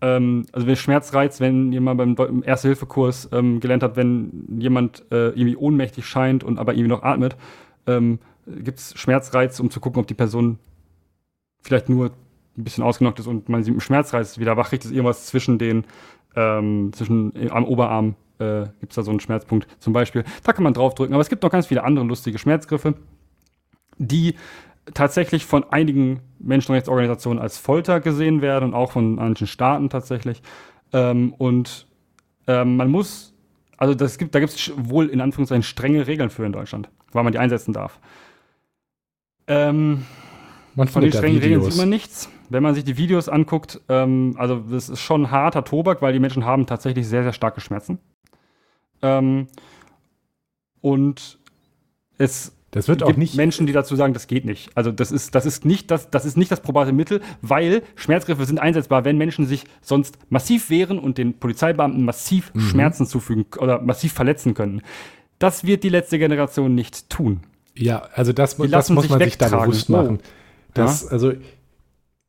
ähm, also wenn Schmerzreiz, wenn jemand beim Erste-Hilfe-Kurs ähm, gelernt hat, wenn jemand äh, irgendwie ohnmächtig scheint und aber irgendwie noch atmet, ähm, gibt es Schmerzreiz, um zu gucken, ob die Person vielleicht nur ein bisschen ausgenockt ist und man sie mit dem Schmerzreiz wieder wach kriegt, ist irgendwas zwischen den, ähm, zwischen äh, am Oberarm äh, gibt es da so einen Schmerzpunkt zum Beispiel. Da kann man draufdrücken. Aber es gibt noch ganz viele andere lustige Schmerzgriffe, die tatsächlich von einigen Menschenrechtsorganisationen als Folter gesehen werden und auch von manchen Staaten tatsächlich. Ähm, und ähm, man muss, also das gibt, da gibt es wohl in Anführungszeichen strenge Regeln für in Deutschland, weil man die einsetzen darf. Ähm, man von den strengen Regeln sieht man nichts. Wenn man sich die Videos anguckt, ähm, also das ist schon harter Tobak, weil die Menschen haben tatsächlich sehr, sehr starke Schmerzen. Ähm, und es das wird auch nicht Menschen, die dazu sagen, das geht nicht. Also das ist, das ist nicht das, das ist nicht das probate Mittel, weil Schmerzgriffe sind einsetzbar, wenn Menschen sich sonst massiv wehren und den Polizeibeamten massiv mhm. Schmerzen zufügen oder massiv verletzen können. Das wird die letzte Generation nicht tun. Ja, also das, das muss man sich da bewusst machen. Oh. Das, ja? also,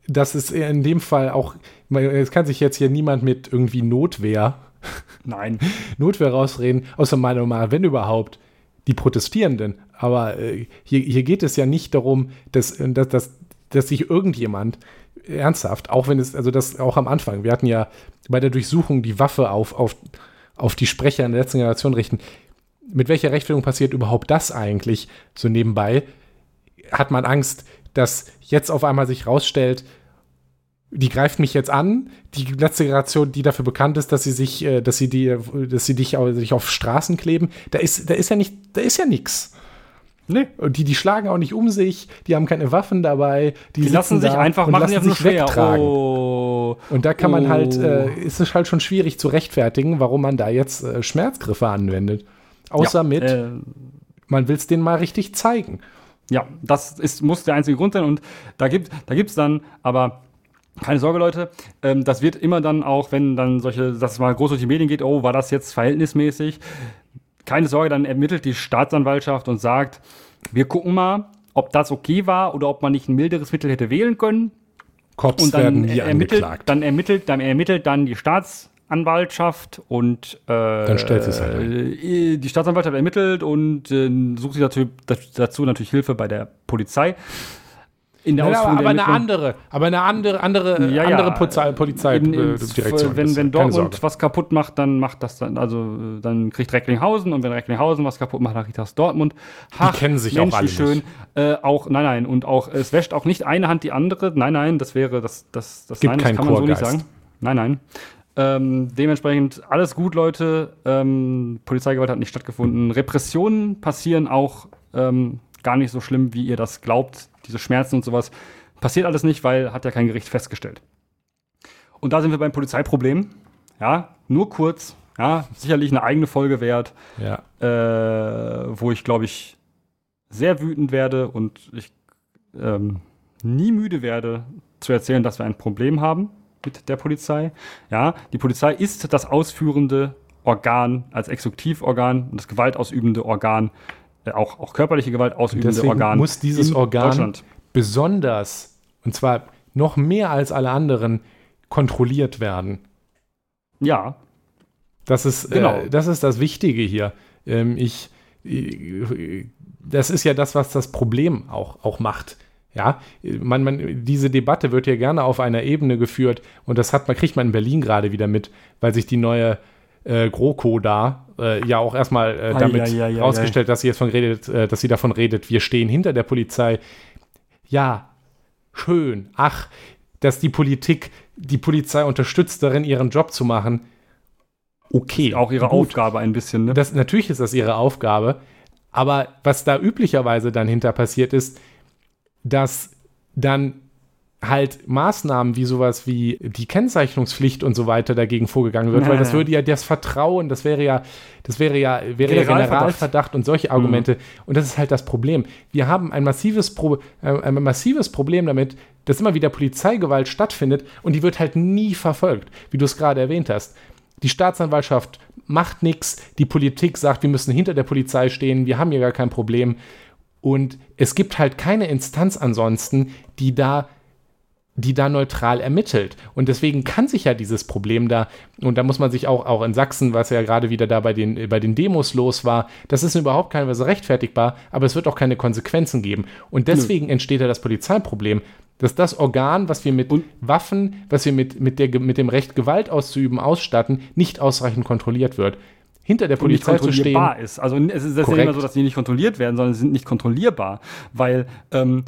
das ist in dem Fall auch, es kann sich jetzt hier niemand mit irgendwie Notwehr, [LAUGHS] nein, Notwehr rausreden, außer meiner Meinung, wenn überhaupt, die Protestierenden. Aber äh, hier, hier geht es ja nicht darum, dass, dass, dass, dass sich irgendjemand ernsthaft, auch wenn es, also das auch am Anfang, wir hatten ja bei der Durchsuchung die Waffe auf, auf, auf die Sprecher in der letzten Generation richten. Mit welcher Rechtfertigung passiert überhaupt das eigentlich so nebenbei? Hat man Angst, dass jetzt auf einmal sich rausstellt, die greift mich jetzt an. Die letzte Generation, die dafür bekannt ist, dass sie sich, äh, dass sie die, dass sie dich sich auf Straßen kleben, da ist, da ist ja nicht, da ist ja nichts. Nee. Und die, die schlagen auch nicht um sich, die haben keine Waffen dabei, die, die lassen sich einfach machen lassen sich wegtragen. Oh. Und da kann man halt, oh. äh, ist es halt schon schwierig zu rechtfertigen, warum man da jetzt äh, Schmerzgriffe anwendet. Außer ja, mit, äh, man will es denen mal richtig zeigen. Ja, das ist, muss der einzige Grund sein. Und da gibt es da gibt's dann, aber keine Sorge, Leute, ähm, das wird immer dann auch, wenn dann solche, dass es mal groß durch die Medien geht, oh, war das jetzt verhältnismäßig? Keine Sorge, dann ermittelt die Staatsanwaltschaft und sagt, wir gucken mal, ob das okay war oder ob man nicht ein milderes Mittel hätte wählen können. Cops und dann werden nie ermittelt, angeklagt. Dann ermittelt, dann ermittelt dann die Staatsanwaltschaft und äh, dann stellt es halt äh, die Staatsanwaltschaft ermittelt und äh, sucht sich dazu, dazu natürlich Hilfe bei der Polizei in der ja, aber, eine andere, aber eine andere, andere, ja, andere ja. Polizei, Polizeidirektion. wenn, wenn Dortmund was kaputt macht, dann macht das dann, also dann kriegt Recklinghausen und wenn Recklinghausen was kaputt macht, dann kriegt das Dortmund. Ach, die kennen sich Mensch, auch alle schön. Äh, auch, nein, nein, und auch, es wäscht auch nicht eine Hand die andere. Nein, nein, das wäre, das, das, das, Gibt nein, das kann man so nicht sagen. Nein, nein. Ähm, dementsprechend alles gut, Leute. Ähm, Polizeigewalt hat nicht stattgefunden. Repressionen passieren auch ähm, gar nicht so schlimm, wie ihr das glaubt diese Schmerzen und sowas. Passiert alles nicht, weil hat ja kein Gericht festgestellt. Und da sind wir beim Polizeiproblem. Ja, nur kurz. Ja, sicherlich eine eigene Folge wert. Ja. Äh, wo ich, glaube ich, sehr wütend werde und ich ähm, nie müde werde zu erzählen, dass wir ein Problem haben mit der Polizei. Ja, die Polizei ist das ausführende Organ als Exekutivorgan und das gewaltausübende Organ äh, auch, auch körperliche Gewalt ausübende Organ. muss dieses Organ besonders, und zwar noch mehr als alle anderen, kontrolliert werden. Ja. Das ist, äh, genau. Äh, das, ist das Wichtige hier. Ähm, ich, ich, das ist ja das, was das Problem auch, auch macht. Ja, man, man, diese Debatte wird ja gerne auf einer Ebene geführt und das hat man, kriegt man in Berlin gerade wieder mit, weil sich die neue äh, GroKo da äh, ja auch erstmal äh, damit ai, ai, ai, rausgestellt, dass sie jetzt von redet, äh, dass sie davon redet, wir stehen hinter der Polizei. Ja, schön. Ach, dass die Politik die Polizei unterstützt darin, ihren Job zu machen. Okay. Auch ihre gut. Aufgabe ein bisschen, ne? Das, natürlich ist das ihre Aufgabe, Aber was da üblicherweise dann hinter passiert ist, dass dann halt Maßnahmen wie sowas wie die Kennzeichnungspflicht und so weiter dagegen vorgegangen wird, ja, weil das würde ja das Vertrauen, das wäre ja, das wäre ja, wäre Generalverdacht, ja Generalverdacht und solche Argumente. Mhm. Und das ist halt das Problem. Wir haben ein massives, Pro, äh, ein massives Problem damit, dass immer wieder Polizeigewalt stattfindet und die wird halt nie verfolgt, wie du es gerade erwähnt hast. Die Staatsanwaltschaft macht nichts, die Politik sagt, wir müssen hinter der Polizei stehen, wir haben hier gar kein Problem. Und es gibt halt keine Instanz ansonsten, die da die da neutral ermittelt. Und deswegen kann sich ja dieses Problem da, und da muss man sich auch, auch in Sachsen, was ja gerade wieder da bei den, bei den Demos los war, das ist überhaupt keine Weise rechtfertigbar, aber es wird auch keine Konsequenzen geben. Und deswegen Nö. entsteht ja das Polizeiproblem, dass das Organ, was wir mit und Waffen, was wir mit, mit, der, mit dem Recht, Gewalt auszuüben, ausstatten, nicht ausreichend kontrolliert wird hinter der Polizei zu stehen. ist. Also es ist das ja immer so, dass die nicht kontrolliert werden, sondern sie sind nicht kontrollierbar, weil ähm,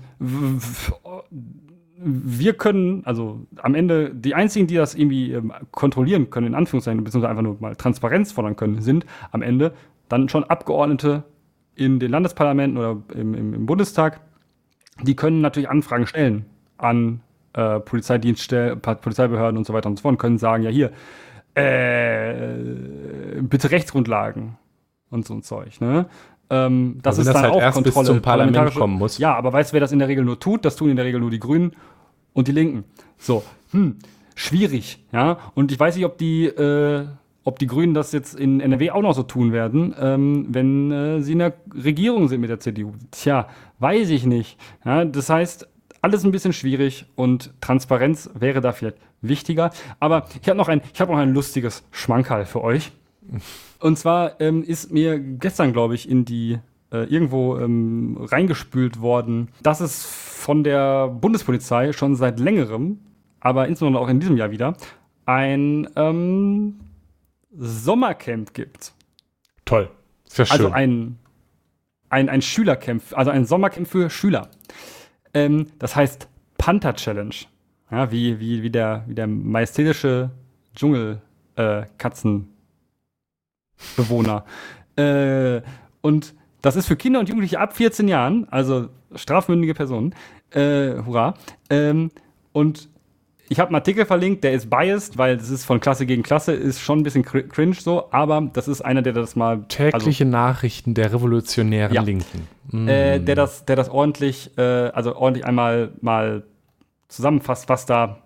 wir können, also am Ende, die einzigen, die das irgendwie ähm, kontrollieren können, in Anführungszeichen, beziehungsweise einfach nur mal Transparenz fordern können, sind am Ende dann schon Abgeordnete in den Landesparlamenten oder im, im, im Bundestag. Die können natürlich Anfragen stellen an äh, Polizeidienststellen, Polizeibehörden und so weiter und so fort und können sagen, ja hier, äh, bitte Rechtsgrundlagen und so ein Zeug. Ne? Ähm, das also ist dann das halt auch erst Kontrolle. Bis zum Parlament kommen muss. Ja, aber weißt du, wer das in der Regel nur tut? Das tun in der Regel nur die Grünen und die Linken. So, hm, schwierig, ja. Und ich weiß nicht, ob die, äh, ob die Grünen das jetzt in NRW auch noch so tun werden, ähm, wenn äh, sie in der Regierung sind mit der CDU. Tja, weiß ich nicht. Ja, das heißt, alles ein bisschen schwierig und Transparenz wäre da vielleicht wichtiger. Aber ich habe noch ein, noch ein lustiges Schmankerl für euch. Und zwar ähm, ist mir gestern, glaube ich, in die äh, irgendwo ähm, reingespült worden, dass es von der Bundespolizei schon seit längerem, aber insbesondere auch in diesem Jahr wieder, ein ähm, Sommercamp gibt. Toll. Sehr also schön. Also ein, ein, ein Schülercamp, also ein Sommercamp für Schüler. Ähm, das heißt Panther Challenge. Ja, wie, wie, wie, der, wie der majestätische Dschungelkatzenbewohner. Äh, äh, und das ist für Kinder und Jugendliche ab 14 Jahren, also strafmündige Personen. Äh, hurra. Ähm, und ich habe einen Artikel verlinkt, der ist biased, weil das ist von Klasse gegen Klasse, ist schon ein bisschen cringe so, aber das ist einer, der das mal. Tägliche also, Nachrichten der revolutionären ja, Linken. Mm. Äh, der, das, der das ordentlich, äh, also ordentlich einmal mal zusammenfasst, was da,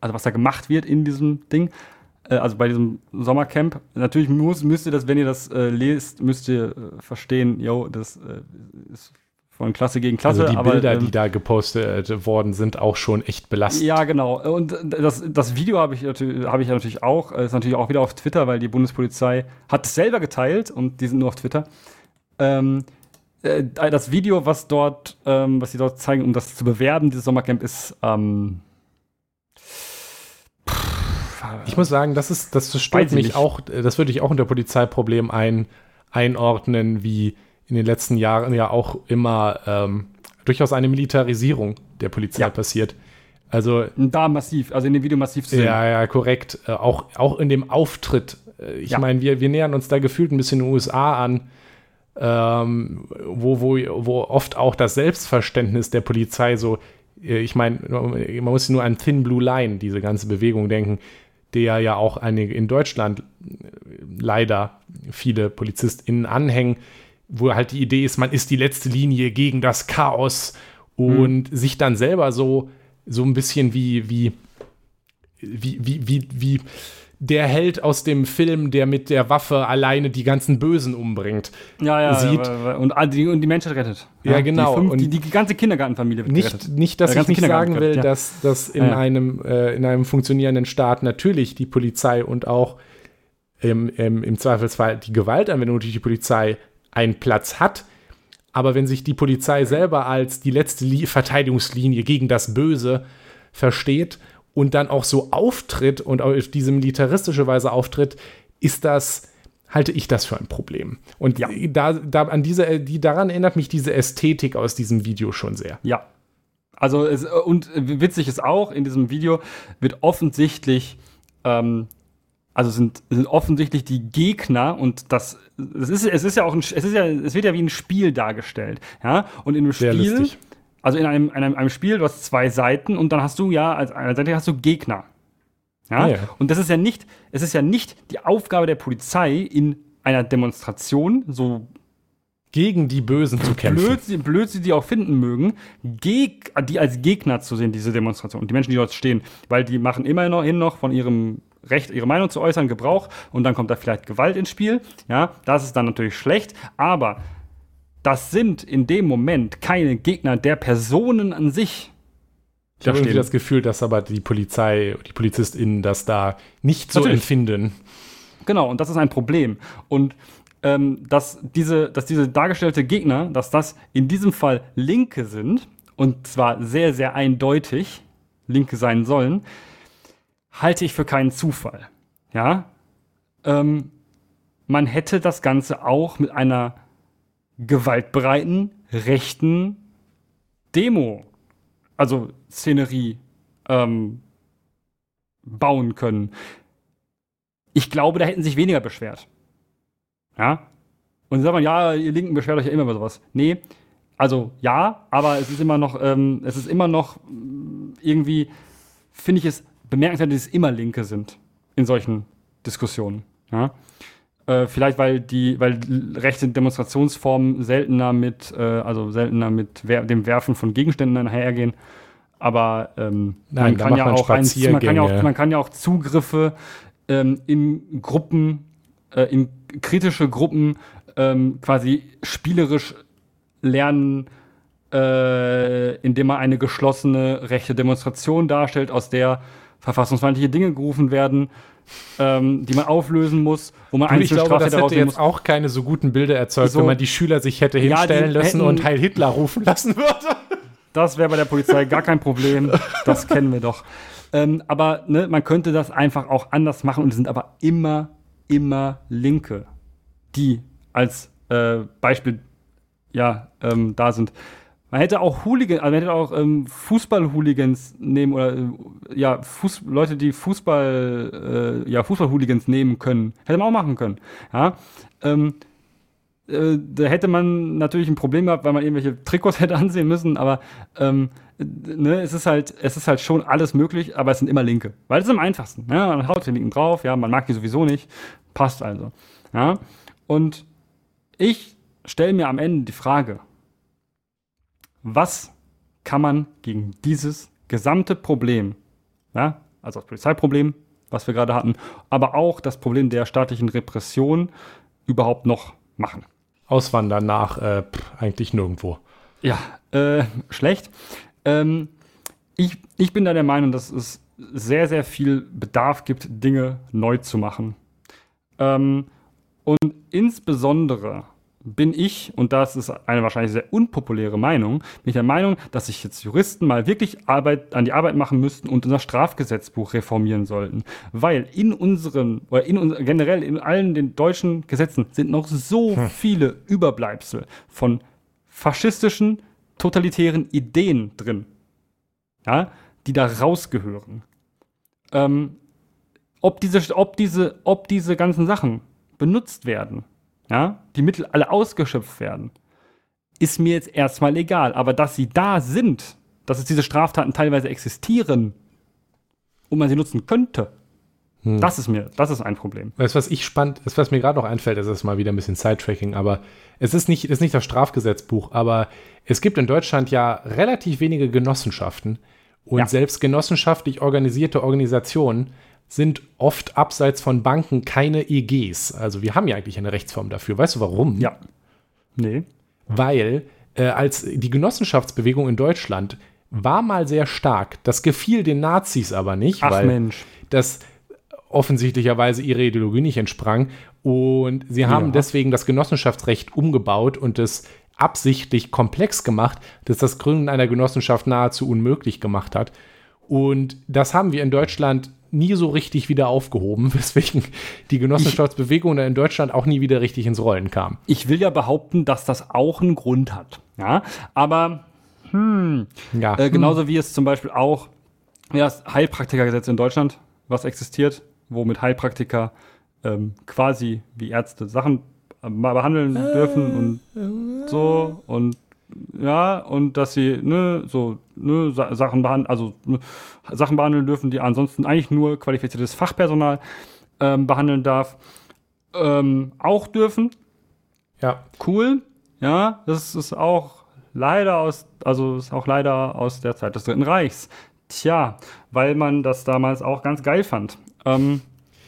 also was da gemacht wird in diesem Ding äh, also bei diesem Sommercamp. Natürlich muss, müsst ihr das, wenn ihr das äh, lest, müsst ihr äh, verstehen, yo, das äh, ist von Klasse gegen Klasse. Also die aber, Bilder, ähm, die da gepostet worden sind, auch schon echt belastend. Ja, genau. Und das, das Video habe ich, hab ich natürlich auch. Ist natürlich auch wieder auf Twitter, weil die Bundespolizei hat es selber geteilt und die sind nur auf Twitter. Ähm, äh, das Video, was dort, ähm, was sie dort zeigen, um das zu bewerben, dieses Sommercamp, ist ähm, ich muss sagen, das ist, das stört mich nicht. auch, das würde ich auch unter Polizeiproblem ein, einordnen, wie in den letzten Jahren ja auch immer ähm, durchaus eine Militarisierung der Polizei ja. passiert. Also da massiv, also in dem Video massiv zu sehen. Ja, ja, korrekt. Äh, auch, auch in dem Auftritt. Äh, ich ja. meine, wir, wir nähern uns da gefühlt ein bisschen in den USA an, ähm, wo, wo, wo oft auch das Selbstverständnis der Polizei so, äh, ich meine, man muss nur an Thin Blue Line, diese ganze Bewegung denken, der ja auch einige in Deutschland leider viele PolizistInnen anhängen, wo halt die Idee ist, man ist die letzte Linie gegen das Chaos und mhm. sich dann selber so, so ein bisschen wie, wie, wie, wie, wie, wie der Held aus dem Film, der mit der Waffe alleine die ganzen Bösen umbringt, ja, ja, sieht. Und, die, und die Menschheit rettet. Ja, ja genau. Die, fünf, und die, die, ganze Kindergartenfamilie wird nicht, gerettet. Nicht, dass ich nicht sagen will, ja. dass, dass in, Einem, äh, in einem funktionierenden Staat natürlich die Polizei und auch im, im, im Zweifelsfall die Gewaltanwendung durch die Polizei einen Platz hat. Aber wenn sich die Polizei selber als die letzte Verteidigungslinie gegen das Böse versteht und dann auch so auftritt und auf diese militaristische Weise auftritt, ist das halte ich das für ein Problem. Und ja. da, da an diese, die, daran erinnert mich diese Ästhetik aus diesem Video schon sehr. Ja. Also, es, und witzig ist auch, in diesem Video wird offensichtlich ähm, also sind, sind offensichtlich die Gegner und das, es ist, es ist ja auch ein, es ist ja, es wird ja wie ein Spiel dargestellt, ja, und in einem Sehr Spiel, lustig. also in einem, einem, einem Spiel, du hast zwei Seiten und dann hast du ja, als einer Seite hast du Gegner. Ja? ja? Und das ist ja nicht, es ist ja nicht die Aufgabe der Polizei in einer Demonstration, so gegen die Bösen zu kämpfen. Blöd, sie, blöd sie die auch finden mögen, die als Gegner zu sehen, diese Demonstration. Und die Menschen, die dort stehen, weil die machen immerhin noch von ihrem Recht, ihre Meinung zu äußern, Gebrauch und dann kommt da vielleicht Gewalt ins Spiel. Ja, das ist dann natürlich schlecht, aber das sind in dem Moment keine Gegner der Personen an sich. Ich habe irgendwie das Gefühl, dass aber die Polizei, die PolizistInnen das da nicht so natürlich. empfinden. Genau, und das ist ein Problem. Und ähm, dass, diese, dass diese dargestellte Gegner, dass das in diesem Fall Linke sind, und zwar sehr, sehr eindeutig Linke sein sollen, halte ich für keinen Zufall. Ja? Ähm, man hätte das Ganze auch mit einer gewaltbereiten, rechten Demo, also Szenerie, ähm, bauen können. Ich glaube, da hätten sich weniger beschwert. Ja? Und sagt man, ja, ihr Linken beschwert euch ja immer über sowas. Nee, also ja, aber es ist immer noch, ähm, es ist immer noch mm, irgendwie, finde ich es bemerkenswert, dass es immer Linke sind in solchen Diskussionen. Ja? Äh, vielleicht weil die, weil rechte Demonstrationsformen seltener mit, äh, also seltener mit wer dem Werfen von Gegenständen einhergehen. Aber ähm, Nein, man, kann ja man auch ein, man, kann ja auch, man kann ja auch Zugriffe ähm, in Gruppen, äh, in kritische Gruppen ähm, quasi spielerisch lernen, äh, indem man eine geschlossene rechte Demonstration darstellt, aus der verfassungsfeindliche Dinge gerufen werden, ähm, die man auflösen muss, wo man eigentlich Ich glaube, das hätte jetzt muss. auch keine so guten Bilder erzeugt, so, wenn man die Schüler sich hätte hinstellen ja, lassen hätten, und Heil Hitler rufen lassen würde. Das wäre bei der Polizei gar kein Problem. Das kennen wir doch. Ähm, aber ne, man könnte das einfach auch anders machen und es sind aber immer, immer Linke, die als äh, Beispiel ja, ähm, da sind. Man hätte auch Hooligan, also man hätte auch ähm, Fußball-Hooligans nehmen oder äh, ja, Fuß, Leute, die Fußball, äh, ja, Fußball-Hooligans nehmen können. Hätte man auch machen können. Ja. Ähm, äh, da hätte man natürlich ein Problem gehabt, weil man irgendwelche Trikots [LAUGHS] hätte ansehen müssen, aber ähm, ne, es ist halt, es ist halt schon alles möglich, aber es sind immer Linke. Weil es ist am einfachsten. Ja, man haut den Linken drauf, ja, man mag die sowieso nicht. Passt also. Ja. Und ich stelle mir am Ende die Frage, was kann man gegen dieses gesamte Problem, ja, also das Polizeiproblem, was wir gerade hatten, aber auch das Problem der staatlichen Repression überhaupt noch machen? Auswandern nach äh, pff, eigentlich nirgendwo. Ja, äh, schlecht. Ähm, ich, ich bin da der Meinung, dass es sehr, sehr viel Bedarf gibt, Dinge neu zu machen. Ähm, und insbesondere bin ich, und das ist eine wahrscheinlich sehr unpopuläre Meinung, bin ich der Meinung, dass sich jetzt Juristen mal wirklich Arbeit, an die Arbeit machen müssten und unser Strafgesetzbuch reformieren sollten. Weil in unseren, oder in uns, generell in allen den deutschen Gesetzen sind noch so hm. viele Überbleibsel von faschistischen, totalitären Ideen drin, ja, die da rausgehören. Ähm, ob diese, ob diese, ob diese ganzen Sachen benutzt werden, ja, die Mittel alle ausgeschöpft werden, ist mir jetzt erstmal egal. Aber dass sie da sind, dass es diese Straftaten teilweise existieren und man sie nutzen könnte, hm. das ist mir, das ist ein Problem. Weißt du, was ich spannend ist, was mir gerade noch einfällt, das ist mal wieder ein bisschen Sidetracking, aber es ist nicht, ist nicht das Strafgesetzbuch, aber es gibt in Deutschland ja relativ wenige Genossenschaften und ja. selbst genossenschaftlich organisierte Organisationen sind oft abseits von Banken keine EGs. Also wir haben ja eigentlich eine Rechtsform dafür. Weißt du warum? Ja. Nee. Weil äh, als die Genossenschaftsbewegung in Deutschland war mal sehr stark. Das gefiel den Nazis aber nicht, Ach, weil Mensch. das offensichtlicherweise ihrer Ideologie nicht entsprang. Und sie haben ja. deswegen das Genossenschaftsrecht umgebaut und es absichtlich komplex gemacht, dass das Gründen einer Genossenschaft nahezu unmöglich gemacht hat. Und das haben wir in Deutschland nie so richtig wieder aufgehoben, [LAUGHS] weswegen die Genossenschaftsbewegung in Deutschland auch nie wieder richtig ins Rollen kam. Ich will ja behaupten, dass das auch einen Grund hat. Ja, aber hm, ja. Äh, genauso hm. wie es zum Beispiel auch ja, das Heilpraktikergesetz in Deutschland, was existiert, wo mit Heilpraktiker ähm, quasi wie Ärzte Sachen äh, behandeln dürfen und so und ja, und dass sie ne, so ne, Sa Sachen behandeln, also ne, Sachen behandeln dürfen, die ansonsten eigentlich nur qualifiziertes Fachpersonal ähm, behandeln darf, ähm, auch dürfen. Ja. Cool. Ja, das ist auch leider aus, also ist auch leider aus der Zeit des Dritten Reichs. Tja, weil man das damals auch ganz geil fand. Ähm,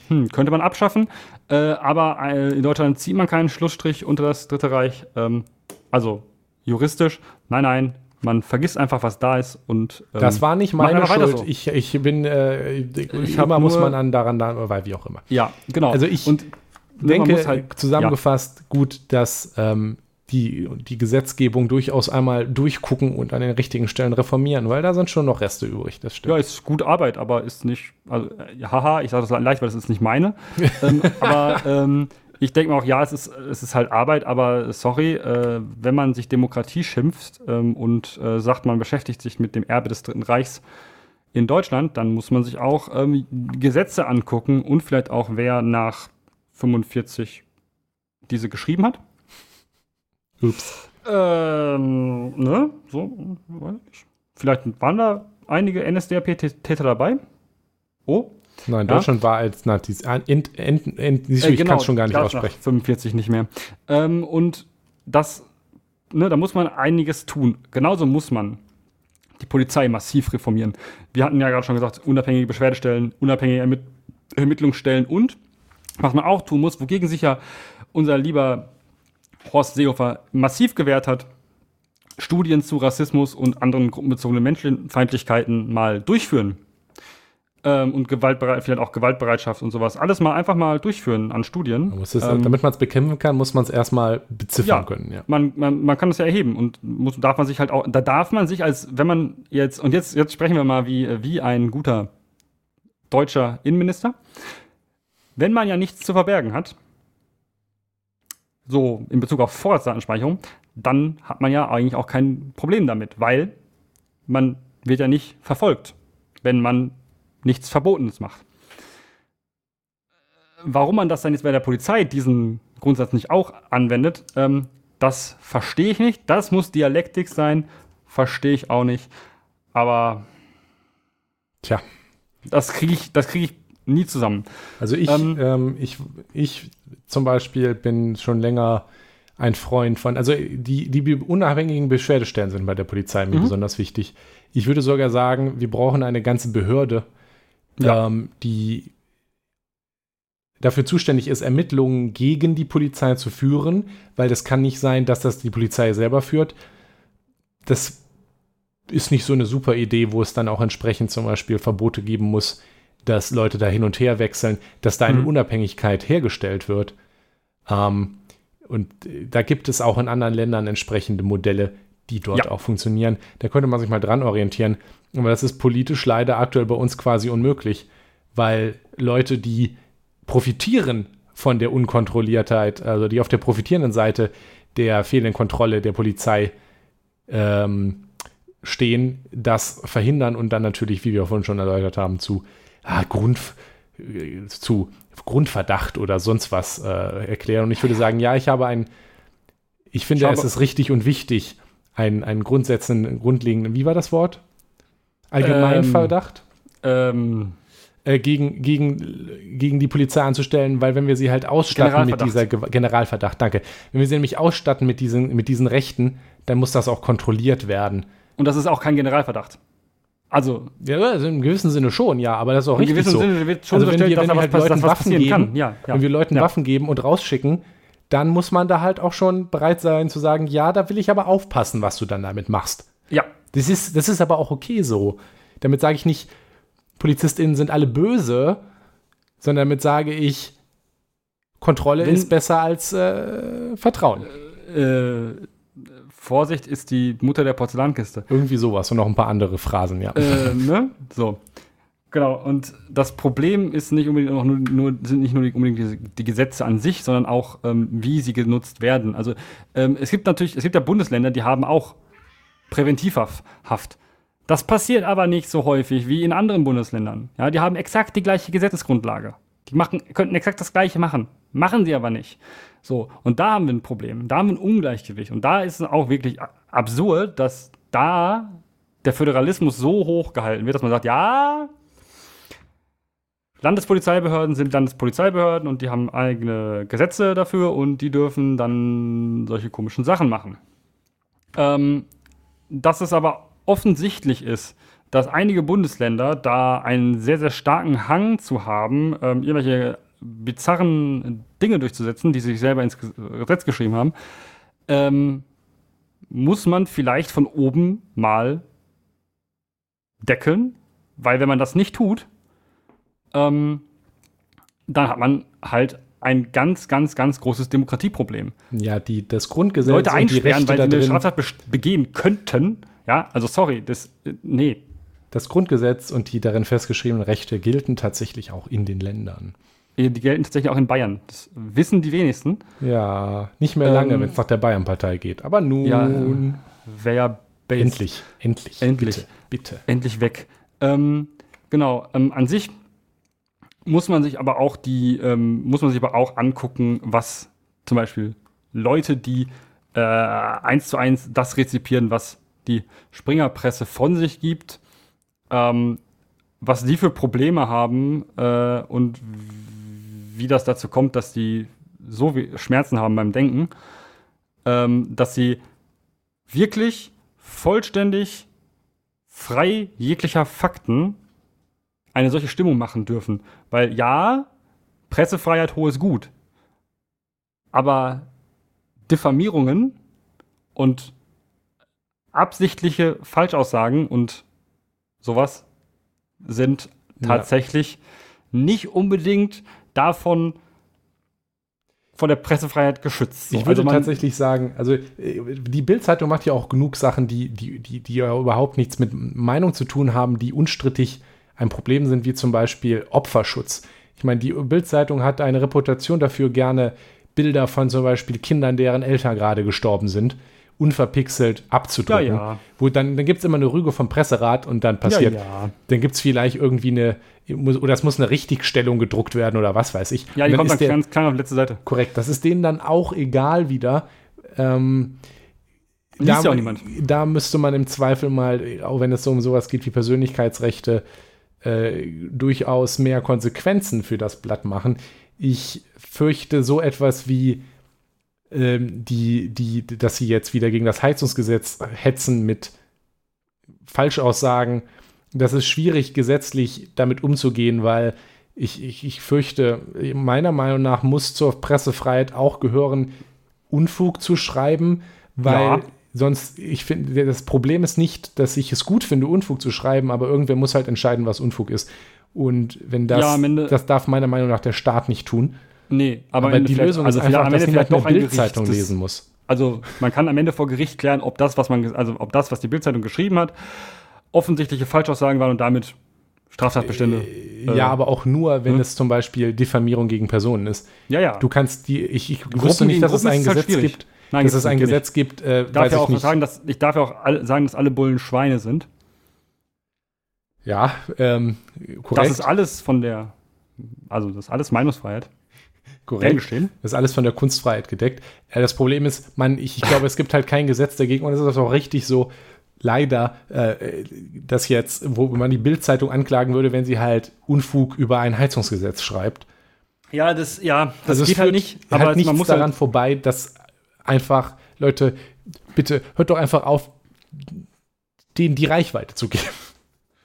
hm, könnte man abschaffen, äh, aber äh, in Deutschland zieht man keinen Schlussstrich unter das Dritte Reich. Ähm, also juristisch, nein, nein, man vergisst einfach, was da ist und ähm, das war nicht meine Schuld. So. Ich, ich bin, äh, ich immer muss man dann daran, da, weil wie auch immer. Ja, genau. Also ich und denke halt, zusammengefasst ja. gut, dass ähm, die, die Gesetzgebung durchaus einmal durchgucken und an den richtigen Stellen reformieren, weil da sind schon noch Reste übrig, das stimmt. Ja, ist gut Arbeit, aber ist nicht, also, äh, haha, ich sage das leicht, weil das ist nicht meine. [LAUGHS] ähm, aber ähm, ich denke mir auch, ja, es ist, es ist halt Arbeit, aber sorry, äh, wenn man sich Demokratie schimpft ähm, und äh, sagt, man beschäftigt sich mit dem Erbe des Dritten Reichs in Deutschland, dann muss man sich auch ähm, Gesetze angucken und vielleicht auch, wer nach 45 diese geschrieben hat. Ups. Ähm, ne, so, weiß ich. Vielleicht waren da einige NSDAP-Täter dabei. Oh, Nein, Deutschland ja? war als Nazis. Ent, ent, ent, äh, ich genau, kann es schon gar nicht aussprechen. 45 nicht mehr. Ähm, und das, ne, da muss man einiges tun. Genauso muss man die Polizei massiv reformieren. Wir hatten ja gerade schon gesagt, unabhängige Beschwerdestellen, unabhängige Ermitt Ermittlungsstellen und was man auch tun muss, wogegen sich ja unser lieber Horst Seehofer massiv gewehrt hat, Studien zu Rassismus und anderen gruppenbezogenen Menschenfeindlichkeiten mal durchführen ähm, und Gewaltbereit vielleicht auch Gewaltbereitschaft und sowas. Alles mal einfach mal durchführen an Studien. Es, ähm, damit man es bekämpfen kann, muss man es erstmal beziffern ja, können. Ja. Man, man, man kann es ja erheben und muss, darf man sich halt auch, da darf man sich als, wenn man jetzt, und jetzt, jetzt sprechen wir mal wie, wie ein guter deutscher Innenminister, wenn man ja nichts zu verbergen hat, so in Bezug auf Vorratsdatenspeicherung, dann hat man ja eigentlich auch kein Problem damit, weil man wird ja nicht verfolgt, wenn man nichts Verbotenes macht. Warum man das dann jetzt bei der Polizei diesen Grundsatz nicht auch anwendet, ähm, das verstehe ich nicht. Das muss Dialektik sein, verstehe ich auch nicht. Aber tja, das kriege ich, das kriege ich nie zusammen. Also ich, ähm, ähm, ich, ich zum Beispiel bin schon länger ein Freund von, also die, die unabhängigen Beschwerdestellen sind bei der Polizei mir mhm. besonders wichtig. Ich würde sogar sagen, wir brauchen eine ganze Behörde, ja. ähm, die dafür zuständig ist, Ermittlungen gegen die Polizei zu führen, weil das kann nicht sein, dass das die Polizei selber führt. Das ist nicht so eine super Idee, wo es dann auch entsprechend zum Beispiel Verbote geben muss, dass Leute da hin und her wechseln, dass da eine mhm. Unabhängigkeit hergestellt wird. Ähm, und da gibt es auch in anderen Ländern entsprechende Modelle, die dort ja. auch funktionieren. Da könnte man sich mal dran orientieren. Aber das ist politisch leider aktuell bei uns quasi unmöglich, weil Leute, die profitieren von der Unkontrolliertheit, also die auf der profitierenden Seite der fehlenden Kontrolle der Polizei ähm, stehen, das verhindern und dann natürlich, wie wir vorhin schon erläutert haben, zu, ah, Grund, äh, zu Grundverdacht oder sonst was äh, erklären. Und ich würde sagen, ja, ich habe ein, ich finde, es ist richtig und wichtig, einen, einen grundsätzlichen, grundlegenden, wie war das Wort? Allgemeinverdacht? Ähm, äh, gegen, gegen, gegen die Polizei anzustellen, weil wenn wir sie halt ausstatten mit dieser Ge Generalverdacht, danke, wenn wir sie nämlich ausstatten mit diesen, mit diesen Rechten, dann muss das auch kontrolliert werden. Und das ist auch kein Generalverdacht. Also. Ja, also im gewissen Sinne schon, ja, aber das ist auch richtig so. Sinne wird schon also wenn wir, wenn wir halt Leuten Waffen geben, ja, ja. wenn wir Leuten ja. Waffen geben und rausschicken, dann muss man da halt auch schon bereit sein zu sagen, ja, da will ich aber aufpassen, was du dann damit machst. Ja. Das ist, das ist aber auch okay so. Damit sage ich nicht, PolizistInnen sind alle böse, sondern damit sage ich, Kontrolle Wenn, ist besser als äh, Vertrauen. Äh, Vorsicht ist die Mutter der Porzellankiste. Irgendwie sowas und noch ein paar andere Phrasen, ja. Äh, ne? So. Genau, und das Problem ist nicht unbedingt nur, nur sind nicht nur unbedingt die, die, Gesetze an sich, sondern auch, ähm, wie sie genutzt werden. Also ähm, es gibt natürlich, es gibt ja Bundesländer, die haben auch Präventivhaft. Das passiert aber nicht so häufig wie in anderen Bundesländern. Ja, die haben exakt die gleiche Gesetzesgrundlage. Die machen, könnten exakt das Gleiche machen. Machen sie aber nicht. So, und da haben wir ein Problem. Da haben wir ein Ungleichgewicht. Und da ist es auch wirklich absurd, dass da der Föderalismus so hoch gehalten wird, dass man sagt, ja, Landespolizeibehörden sind Landespolizeibehörden und die haben eigene Gesetze dafür und die dürfen dann solche komischen Sachen machen. Ähm, dass es aber offensichtlich ist, dass einige Bundesländer da einen sehr, sehr starken Hang zu haben, ähm, irgendwelche bizarren Dinge durchzusetzen, die sie sich selber ins Gesetz geschrieben haben, ähm, muss man vielleicht von oben mal deckeln, weil wenn man das nicht tut, ähm, dann hat man halt ein ganz, ganz, ganz großes Demokratieproblem. Ja, die, das Grundgesetz Leute einsperren, weil sie eine Straftat begehen könnten. Ja, also sorry, das, äh, nee. Das Grundgesetz und die darin festgeschriebenen Rechte gelten tatsächlich auch in den Ländern. Die gelten tatsächlich auch in Bayern. Das wissen die wenigsten. Ja, nicht mehr lange, ähm, wenn es nach der Bayern-Partei geht. Aber nun. Ja, wer Endlich, endlich. Endlich. Bitte. bitte. Endlich weg. Ähm, genau, ähm, an sich muss man sich aber auch die, ähm, muss man sich aber auch angucken, was zum Beispiel Leute, die äh, eins zu eins das rezipieren, was die Springerpresse von sich gibt, ähm, was die für Probleme haben äh, und wie das dazu kommt, dass die so Schmerzen haben beim Denken, ähm, dass sie wirklich vollständig frei jeglicher Fakten eine solche Stimmung machen dürfen. Weil ja, Pressefreiheit hohes Gut. Aber Diffamierungen und absichtliche Falschaussagen und sowas sind tatsächlich ja. nicht unbedingt davon von der Pressefreiheit geschützt. So. Ich würde also tatsächlich sagen, also äh, die Bildzeitung macht ja auch genug Sachen, die, die, die, die ja überhaupt nichts mit Meinung zu tun haben, die unstrittig ein Problem sind, wie zum Beispiel Opferschutz. Ich meine, die Bildzeitung hat eine Reputation dafür, gerne Bilder von zum Beispiel Kindern, deren Eltern gerade gestorben sind, unverpixelt abzudrücken. Ja, ja. Wo dann, dann gibt es immer eine Rüge vom Presserat und dann passiert, ja, dann gibt es vielleicht irgendwie eine, oder es muss eine Richtigstellung gedruckt werden oder was weiß ich. Ja, die kommt dann der, ganz klein auf die letzte Seite. Korrekt, das ist denen dann auch egal wieder. Ähm, da, ja auch niemand. Da müsste man im Zweifel mal, auch wenn es so um sowas geht wie Persönlichkeitsrechte, äh, durchaus mehr Konsequenzen für das Blatt machen. Ich fürchte so etwas wie ähm, die, die, dass sie jetzt wieder gegen das Heizungsgesetz hetzen mit Falschaussagen. Das ist schwierig, gesetzlich damit umzugehen, weil ich, ich, ich fürchte, meiner Meinung nach muss zur Pressefreiheit auch gehören, Unfug zu schreiben, weil ja. Sonst, ich finde, das Problem ist nicht, dass ich es gut finde, Unfug zu schreiben, aber irgendwer muss halt entscheiden, was Unfug ist. Und wenn das, ja, Ende, das darf meiner Meinung nach der Staat nicht tun. Nee, aber, aber die Lösung also ist einfach, dass niemand noch eine Bildzeitung lesen muss. Also man kann am Ende vor Gericht klären, ob das, was man, also ob das, was die Bildzeitung geschrieben hat, offensichtliche Falschaussagen waren und damit Straftatbestände. Äh, ja, äh, aber auch nur, wenn hm? es zum Beispiel Diffamierung gegen Personen ist. Ja, ja. Du kannst die, ich, ich wusste nicht, dass es ein halt Gesetz halt gibt Nein, dass es ein Gesetz nicht. gibt. Äh, darf ja auch nicht. sagen, dass ich darf ja auch alle, sagen, dass alle Bullen Schweine sind. Ja, ähm, korrekt. Das ist alles von der, also das ist alles Meinungsfreiheit. Korrekt. Das ist alles von der Kunstfreiheit gedeckt. Ja, das Problem ist, man, ich, ich glaube, es gibt halt kein Gesetz dagegen und es ist auch richtig so, leider, äh, dass jetzt, wo man die Bildzeitung anklagen würde, wenn sie halt Unfug über ein Heizungsgesetz schreibt. Ja, das, ja, das also geht halt nicht. Aber halt man muss daran halt vorbei, dass einfach, Leute, bitte hört doch einfach auf, denen die Reichweite zu geben.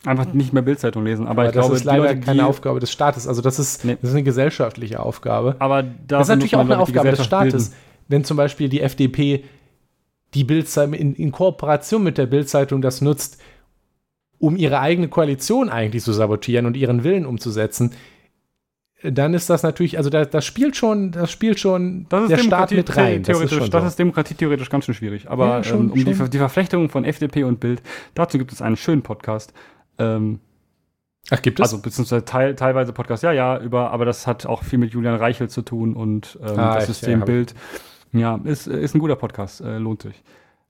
Einfach nicht mehr Bildzeitung lesen. Aber, aber ich das glaube, ist leider Leute, keine Aufgabe des Staates. Also das ist, nee. das ist eine gesellschaftliche Aufgabe. Aber das ist natürlich auch eine Aufgabe des Staates. Bilden. Wenn zum Beispiel die FDP die Bildzeitung in, in Kooperation mit der Bildzeitung das nutzt, um ihre eigene Koalition eigentlich zu sabotieren und ihren Willen umzusetzen, dann ist das natürlich, also das, das spielt schon, das spielt schon das der Staat mit rein. Das ist, das so. ist demokratietheoretisch ganz schön schwierig. Aber ja, schon, ähm, um die, die, Verflechtung von FDP und Bild, dazu gibt es einen schönen Podcast. Ähm, Ach, gibt es? Also beziehungsweise teil, teilweise Podcast, ja, ja, über, aber das hat auch viel mit Julian Reichel zu tun und ähm, ah, das System ja, Bild. Ja, ist, ist ein guter Podcast, äh, lohnt sich.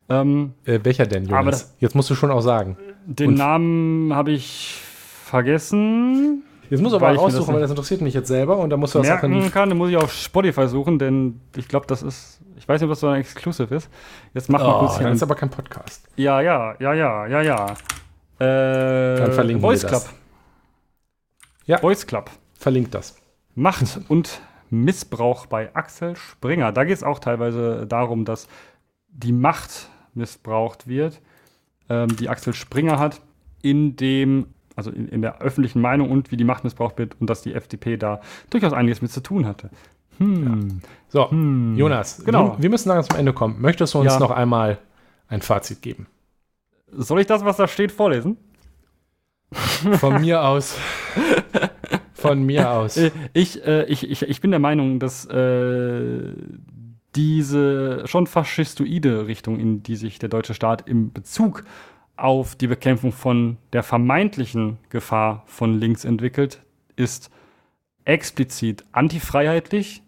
Ähm, äh, welcher denn, Jonas? Aber das, Jetzt musst du schon auch sagen. Den und Namen habe ich vergessen. Jetzt musst du aber raussuchen, das weil das interessiert mich jetzt selber und da musst du das merken auch kann, dann muss ich auf Spotify suchen, denn ich glaube, das ist, ich weiß nicht, ob das so ein Exclusive ist. Jetzt mach oh, mal kurz hier. Das ist aber kein Podcast. Ja, ja, ja, ja, ja, ja. Äh, dann verlinken Voice wir das. Club. Ja. Voice Club. Verlinkt das. Macht und Missbrauch bei Axel Springer. Da geht es auch teilweise darum, dass die Macht missbraucht wird, ähm, die Axel Springer hat, in dem, also in, in, der öffentlichen Meinung und wie die Macht missbraucht wird und dass die FDP da durchaus einiges mit zu tun hatte. Hm. Ja. So, hm. Jonas, genau. Wir, wir müssen langsam zum Ende kommen. Möchtest du uns ja. noch einmal ein Fazit geben? Soll ich das, was da steht, vorlesen? Von mir aus. Von mir aus. Äh, ich, äh, ich, ich, ich bin der Meinung, dass äh, diese schon faschistoide Richtung, in die sich der deutsche Staat im Bezug auf die Bekämpfung von der vermeintlichen Gefahr von links entwickelt, ist explizit antifreiheitlich,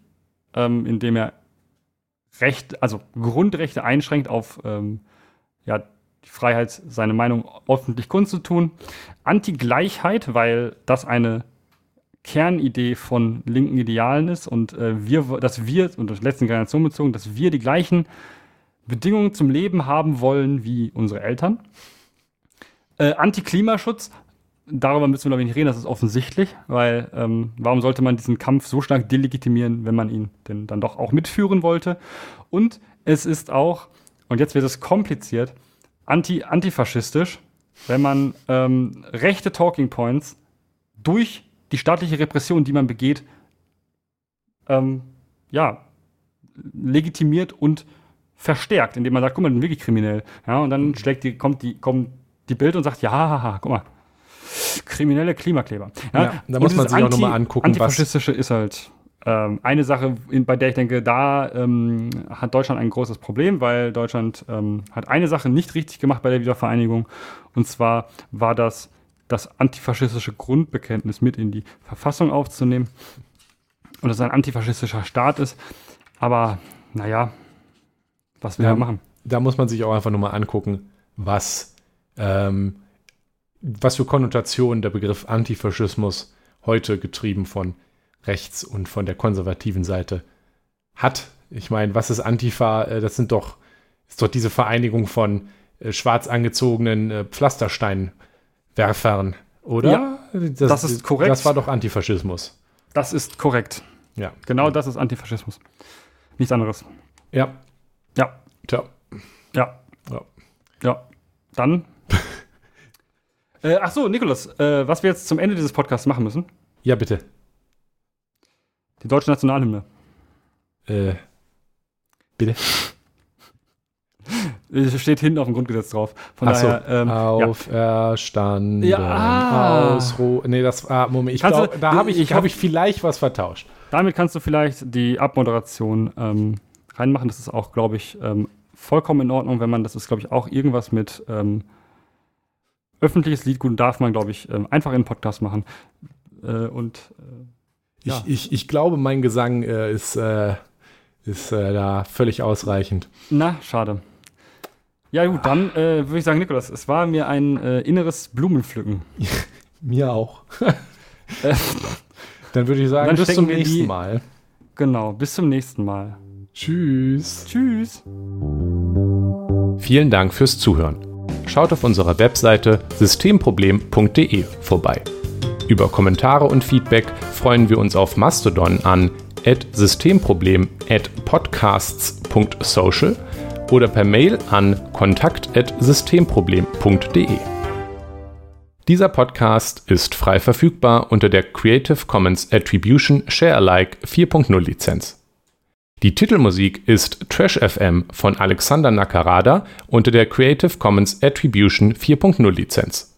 ähm, indem er Recht, also Grundrechte einschränkt auf ähm, ja, die Freiheit, seine Meinung öffentlich kundzutun. Anti-Gleichheit, weil das eine Kernidee von linken Idealen ist und äh, wir, dass wir, und der letzten Generation bezogen, dass wir die gleichen Bedingungen zum Leben haben wollen wie unsere Eltern. Äh, Anti-Klimaschutz, darüber müssen wir, glaube ich, nicht reden, das ist offensichtlich, weil ähm, warum sollte man diesen Kampf so stark delegitimieren, wenn man ihn denn dann doch auch mitführen wollte? Und es ist auch, und jetzt wird es kompliziert, anti antifaschistisch, wenn man ähm, rechte Talking Points durch die staatliche Repression, die man begeht, ähm, ja, legitimiert und verstärkt, indem man sagt, guck mal, ich bin wirklich kriminell. Ja, und dann schlägt die, kommt die, kommt die Bild und sagt, ja, haha, guck mal, kriminelle Klimakleber. Ja, ja da muss man sich auch nochmal angucken. Antifaschistische was ist halt ähm, eine Sache, in, bei der ich denke, da ähm, hat Deutschland ein großes Problem, weil Deutschland ähm, hat eine Sache nicht richtig gemacht bei der Wiedervereinigung. Und zwar war das das antifaschistische Grundbekenntnis mit in die Verfassung aufzunehmen. Und dass es ein antifaschistischer Staat ist. Aber naja, was will ja, er machen? Da muss man sich auch einfach nur mal angucken, was, ähm, was für Konnotationen der Begriff Antifaschismus heute getrieben von rechts und von der konservativen Seite hat. Ich meine, was ist Antifa? Äh, das sind doch, ist doch diese Vereinigung von äh, schwarz angezogenen äh, Pflastersteinwerfern, oder? Ja, das, das, ist korrekt. Das war doch Antifaschismus. Das ist korrekt. Ja. Genau das ist Antifaschismus. Nichts anderes. Ja. Ja. Tja. Ja. Ja. Ja. Dann. Äh, ach so, Nikolas, äh, was wir jetzt zum Ende dieses Podcasts machen müssen. Ja, bitte. Die deutsche Nationalhymne. Äh, bitte? [LAUGHS] Es steht hinten auf dem Grundgesetz drauf. Von Ach daher, so. ähm, Auferstanden. Ja. Ah. Ausruh. Nee, das ah, Moment. Ich glaube, da habe ich, ich, hab ich vielleicht was vertauscht. Damit kannst du vielleicht die Abmoderation ähm, reinmachen. Das ist auch, glaube ich, ähm, vollkommen in Ordnung, wenn man, das ist, glaube ich, auch irgendwas mit ähm, öffentliches Liedgut darf man, glaube ich, ähm, einfach in Podcast machen. Äh, und äh, ja. Ich, ich, ich glaube, mein Gesang äh, ist, ist da völlig ausreichend. Na, schade. Ja, gut, dann äh, würde ich sagen, Nikolas, es war mir ein äh, inneres Blumenpflücken. [LAUGHS] mir auch. dann würde ich sagen, bis zum nächsten die, Mal. Genau, bis zum nächsten Mal. Tschüss. Tschüss. Vielen Dank fürs Zuhören. Schaut auf unserer Webseite systemproblem.de vorbei. Über Kommentare und Feedback freuen wir uns auf Mastodon an systemproblem@podcasts.social oder per Mail an kontakt@systemproblem.de. Dieser Podcast ist frei verfügbar unter der Creative Commons Attribution Share Alike 4.0 Lizenz. Die Titelmusik ist Trash FM von Alexander Nakarada unter der Creative Commons Attribution 4.0 Lizenz.